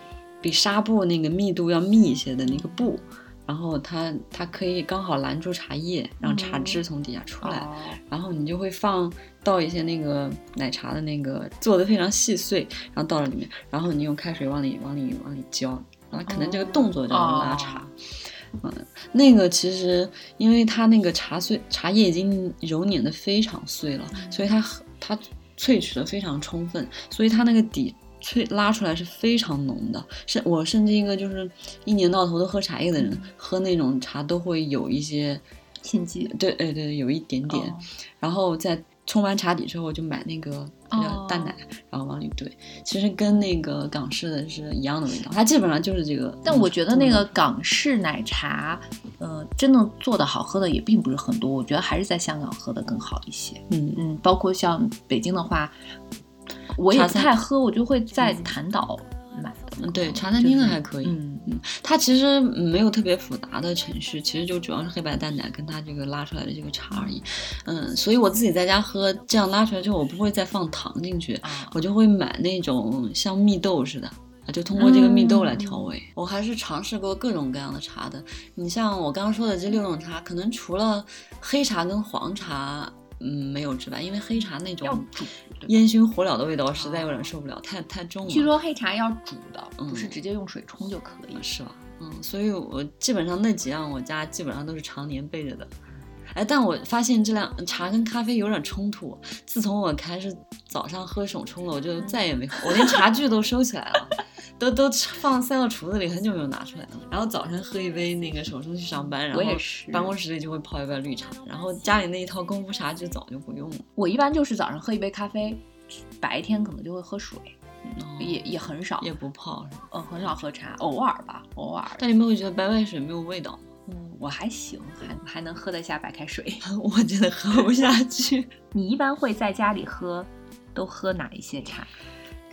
比纱布那个密度要密一些的那个布，然后它它可以刚好拦住茶叶，让茶汁从底下出来，然后你就会放倒一些那个奶茶的那个做的非常细碎，然后倒到里面，然后你用开水往里往里往里浇。啊，可能这个动作叫做拉茶，嗯，那个其实因为它那个茶碎茶叶已经揉捻的非常碎了，所以它它萃取的非常充分，所以它那个底萃拉出来是非常浓的。甚我甚至一个就是一年到头都喝茶叶的人，喝那种茶都会有一些心悸，对，对对，有一点点，然后在。冲完茶底之后就买那个淡奶，然后往里兑，其实跟那个港式的是一样的味道，它基本上就是这个。但我觉得那个港式奶茶，呃，真的做的好喝的也并不是很多，我觉得还是在香港喝的更好一些。嗯嗯，包括像北京的话，我也不太喝，我就会在潭岛。嗯，对，茶餐厅的还可以。嗯嗯，它其实没有特别复杂的程序，其实就主要是黑白淡奶跟它这个拉出来的这个茶而已。嗯，所以我自己在家喝，这样拉出来之后，我不会再放糖进去，我就会买那种像蜜豆似的，就通过这个蜜豆来调味。我还是尝试过各种各样的茶的。你像我刚刚说的这六种茶，可能除了黑茶跟黄茶。嗯，没有之外，因为黑茶那种烟熏火燎的味道，实在有点受不了，太太重了。据说黑茶要煮的，不是直接用水冲就可以，是吧？嗯，所以我基本上那几样，我家基本上都是常年备着的。哎，但我发现这两茶跟咖啡有点冲突。自从我开始早上喝手冲了，我就再也没喝，我连茶具都收起来了。都都放塞到橱子里，很久没有拿出来了。然后早晨喝一杯那个手冲去上班，然后办公室里就会泡一杯绿茶，然后家里那一套功夫茶就早就不用了。我一般就是早上喝一杯咖啡，白天可能就会喝水，也也很少，也不泡？嗯，很少喝茶，偶尔吧，偶尔。但你们会觉得白开水没有味道？嗯，我还行，还还能喝得下白开水，我真的喝不下去。你一般会在家里喝，都喝哪一些茶？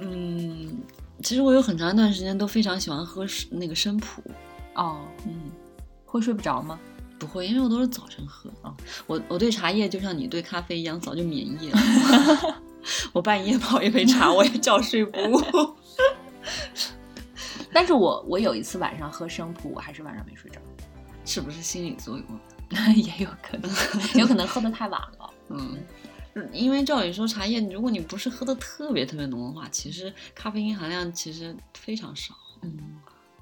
嗯。其实我有很长一段时间都非常喜欢喝那个生普，哦，嗯，会睡不着吗？不会，因为我都是早晨喝啊。我我对茶叶就像你对咖啡一样，早就免疫了。我半夜泡一杯茶，我也觉睡不误。但是我我有一次晚上喝生普，我还是晚上没睡着，是不是心理作用？也有可能，有可能喝的太晚了。嗯，因为照理说茶叶，如果你不是喝的特别特别浓的话，其实咖啡因含量其实非常少。嗯，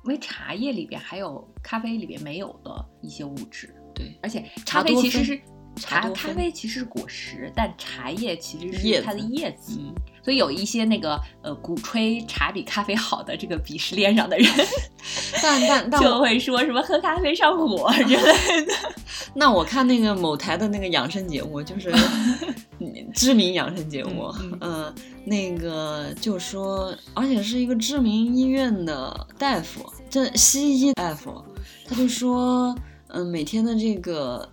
因为茶叶里边还有咖啡里边没有的一些物质。对，而且咖啡其实是茶咖啡其实是果实，但茶叶其实是它的叶子。嗯所以有一些那个呃鼓吹茶比咖啡好的这个鄙视链上的人，但但 但就会说什么喝咖啡上火之类的。那我看那个某台的那个养生节目，就是知名养生节目，嗯，那个就说，而且是一个知名医院的大夫，这西医大夫，他就说，嗯，每天的这个。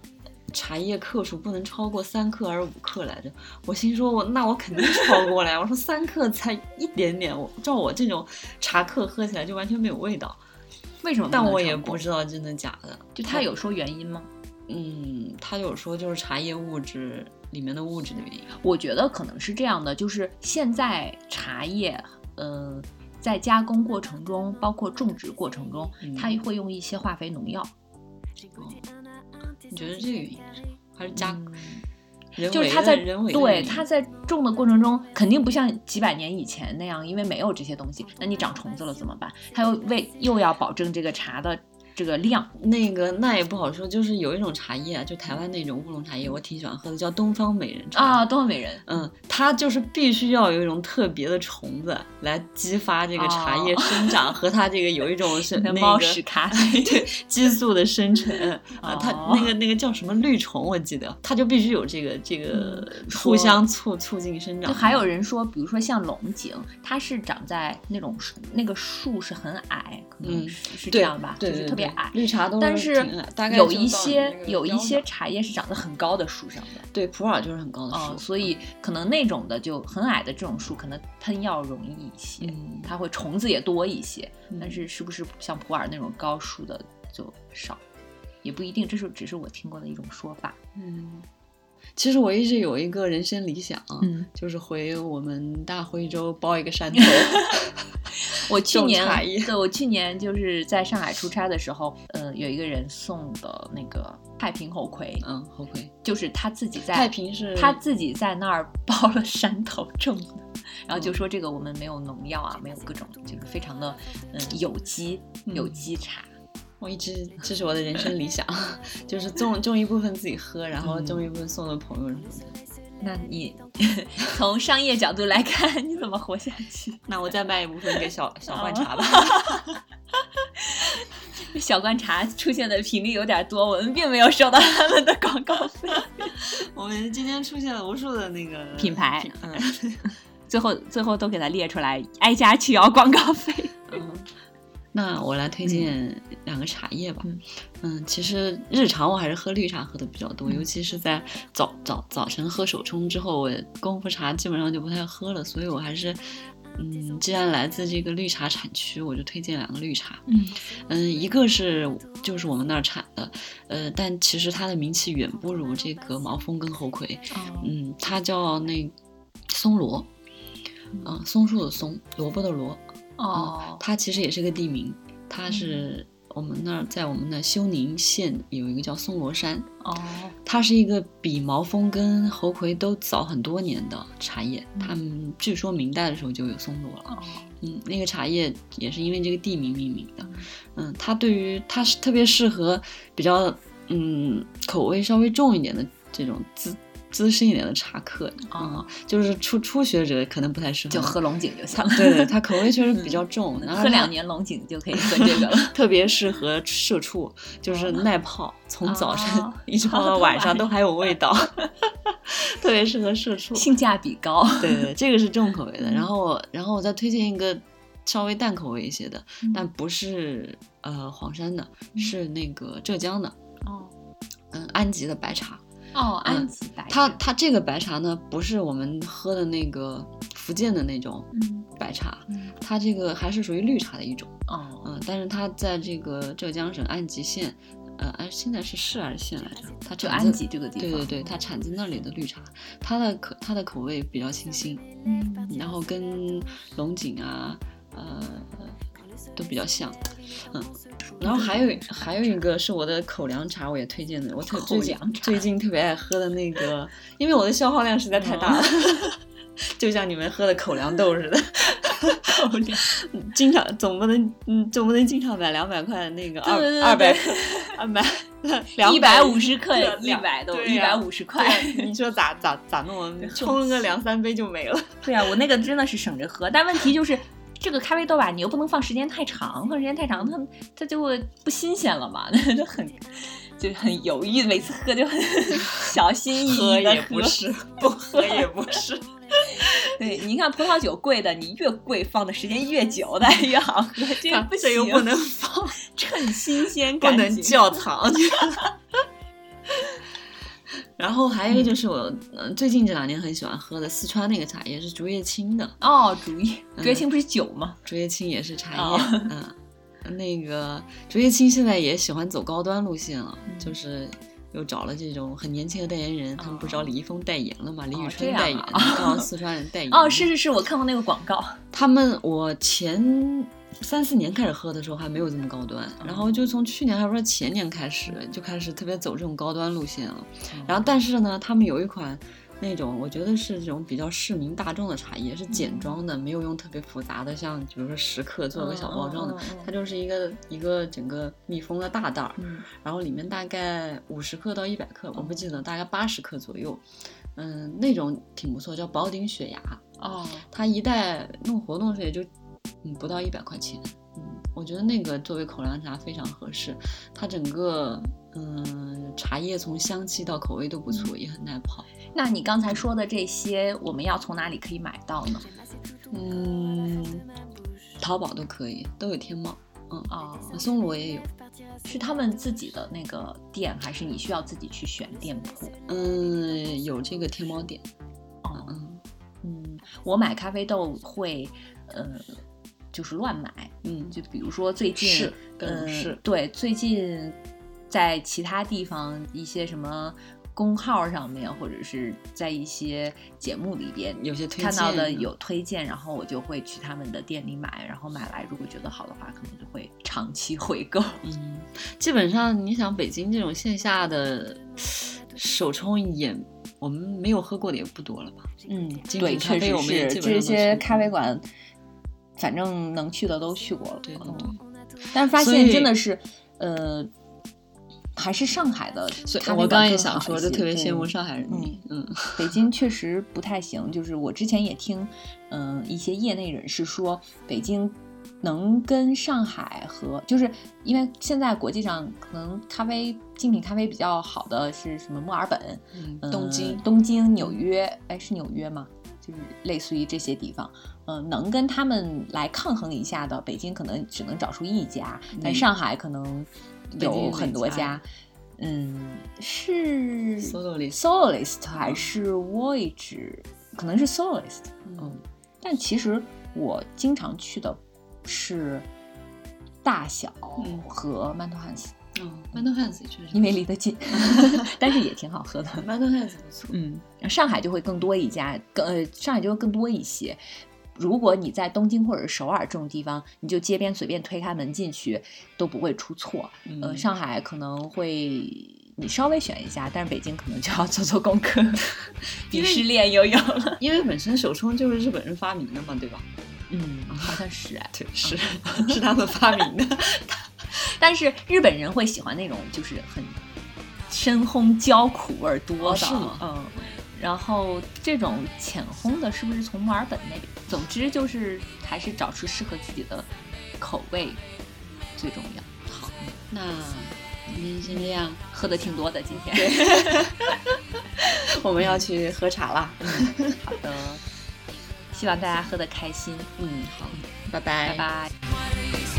茶叶克数不能超过三克还是五克来着，我心说我那我肯定超过了呀！我说三克才一点点，我照我这种茶克喝起来就完全没有味道，为什么？但我也不知道真的假的。就他有说原因吗？嗯，他有说就是茶叶物质里面的物质的原因。我觉得可能是这样的，就是现在茶叶，呃，在加工过程中，包括种植过程中，它会用一些化肥农药。你觉得这个原因是还是加？就是他在对他在种的过程中，肯定不像几百年以前那样，因为没有这些东西。那你长虫子了怎么办？他又为又要保证这个茶的。这个量，那个那也不好说，就是有一种茶叶啊，就台湾那种乌龙茶叶，我挺喜欢喝的，叫东方美人茶啊，东方美人，嗯，它就是必须要有一种特别的虫子来激发这个茶叶生长，和它这个有一种是 那个猫屎咖 啡对激素的生成啊，它那个那个叫什么绿虫，我记得，它就必须有这个这个互相促促进生长。就还有人说，比如说像龙井，它是长在那种那个树是很矮，可能是是这样吧，就是特别。绿茶都但是有一些有一些茶叶是长在很高的树上的，对，普洱就是很高的树，所以可能那种的就很矮的这种树，可能喷药容易一些，它会虫子也多一些。但是是不是像普洱那种高树的就少，也不一定，这是只是我听过的一种说法。嗯，其实我一直有一个人生理想，就是回我们大徽州包一个山头。我去年对我去年就是在上海出差的时候，呃，有一个人送的那个太平猴魁，嗯，猴魁就是他自己在太平是他自己在那儿包了山头种的，然后就说这个我们没有农药啊，没有各种，就是非常的嗯有机有机茶。我一直这是我的人生理想，就是种种一部分自己喝，然后种一部分送给朋友什么的。那你 从商业角度来看，你怎么活下去？那我再卖一部分给小 小罐茶吧。小罐茶出现的频率有点多，我们并没有收到他们的广告费。我们今天出现了无数的那个品牌，嗯，最后最后都给它列出来，挨家去要广告费。嗯。那我来推荐两个茶叶吧。嗯，其实日常我还是喝绿茶喝的比较多，尤其是在早早早晨喝手冲之后，我功夫茶基本上就不太喝了。所以我还是，嗯，既然来自这个绿茶产区，我就推荐两个绿茶。嗯嗯，一个是就是我们那儿产的，呃，但其实它的名气远不如这个毛峰跟猴魁。嗯，它叫那松萝，嗯，松树的松，萝卜的萝。哦，它其实也是个地名，它是我们那儿在我们的休宁县有一个叫松罗山。哦，它是一个比毛峰跟猴魁都早很多年的茶叶，他们据说明代的时候就有松罗了。嗯，那个茶叶也是因为这个地名命名的。嗯，它对于它是特别适合比较嗯口味稍微重一点的这种滋。资深一点的茶客啊，就是初初学者可能不太适合，就喝龙井就行。了。对对，它口味确实比较重，然后喝两年龙井就可以喝这个。了。特别适合社畜，就是耐泡，从早晨 一直泡到晚上都还有味道，特别适合社畜，性价比高。对对，这个是重口味的。然后然后我再推荐一个稍微淡口味一些的，但不是呃黄山的，是那个浙江的。哦，嗯，安吉的白茶。哦，安吉白，它它这个白茶呢，不是我们喝的那个福建的那种白茶，它这个还是属于绿茶的一种。哦，嗯，但是它在这个浙江省安吉县，呃，安现在是市还是县来着？它就安吉这个地方。对对对，它产自那里的绿茶，它的口它的口味比较清新，嗯，然后跟龙井啊，呃。都比较像，嗯。然后还有还有一个是我的口粮茶，我也推荐的，我特最近最近特别爱喝的那个，因为我的消耗量实在太大了，就像你们喝的口粮豆似的，口粮，经常总不能嗯总不能经常买两百块的那个二二百二百一百五十克一百都一百五十块，你说咋咋咋弄？冲个两三杯就没了。对啊，我那个真的是省着喝，但问题就是。这个咖啡豆吧，你又不能放时间太长，放时间太长，它它就会不新鲜了嘛，那 就很就很犹豫，每次喝就很小心翼翼的喝，也不是，不喝也不是。对，你看葡萄酒贵的，你越贵放的时间越久的 越好喝，这不行，又不能放，趁新鲜，不能窖藏。然后还有一个就是我嗯最近这两年很喜欢喝的四川那个茶叶是竹叶青的哦，竹叶竹叶青不是酒吗？竹叶青也是茶叶，嗯，那个竹叶青现在也喜欢走高端路线了，就是又找了这种很年轻的代言人，他们不找李易峰代言了嘛？李宇春代言，刚好 四川人代言。哦，是是是，我看过那个广告。他们我前。三四年开始喝的时候还没有这么高端，然后就从去年还不是前年开始就开始特别走这种高端路线了。然后但是呢，他们有一款那种我觉得是这种比较市民大众的茶叶，是简装的，没有用特别复杂的，像比如说十克做个小包装的，它就是一个一个整个密封的大袋儿，然后里面大概五十克到一百克，我不记得，大概八十克左右。嗯，那种挺不错，叫宝鼎雪芽。哦，它一袋弄活动时也就。嗯，不到一百块钱。嗯，我觉得那个作为口粮茶非常合适。它整个嗯茶叶从香气到口味都不错，也很耐泡。那你刚才说的这些，我们要从哪里可以买到呢？嗯，淘宝都可以，都有天猫。嗯啊，松萝也有。是他们自己的那个店，还是你需要自己去选店铺？嗯，有这个天猫店。哦，嗯嗯，我买咖啡豆会，呃。就是乱买，嗯，就比如说最近，是，嗯，是对，最近在其他地方一些什么公号上面，或者是在一些节目里边，有些看到的有推荐，然后我就会去他们的店里买，然后买来如果觉得好的话，可能就会长期 回购。嗯，基本上你想北京这种线下的手冲也，我们没有喝过的也不多了吧？嗯，对，确实是这些咖啡馆。反正能去的都去过了，对对对。但是发现真的是，呃，还是上海的所以我刚也想说，就特别羡慕上海人。嗯嗯，北京确实不太行。就是我之前也听，嗯，一些业内人士说，北京能跟上海和，就是因为现在国际上可能咖啡精品咖啡比较好的是什么墨尔本、嗯东京、东京、纽约，哎，是纽约吗？就是类似于这些地方。嗯，能跟他们来抗衡一下的，北京可能只能找出一家，但上海可能有很多家。嗯，是 soloist soloist 还是 voyage？可能是 soloist。嗯，但其实我经常去的是大小和曼托汉斯。嗯，曼特汉斯确实，因为离得近，但是也挺好喝的。曼特汉斯不错。嗯，上海就会更多一家，更呃，上海就会更多一些。如果你在东京或者首尔这种地方，你就街边随便推开门进去都不会出错。呃，上海可能会你稍微选一下，但是北京可能就要做做功课，鄙视链又有了。因为本身手冲就是日本人发明的嘛，对吧？嗯，好像是哎，对，是是他们发明的。但是日本人会喜欢那种就是很深烘焦苦味多的，是吗？嗯。然后这种浅烘的，是不是从墨尔本那边？总之就是还是找出适合自己的口味最重要。好，那今天先这样，喝的挺多的今天。我们要去喝茶了。嗯，好的，希望大家喝的开心。嗯，好，拜拜，拜拜。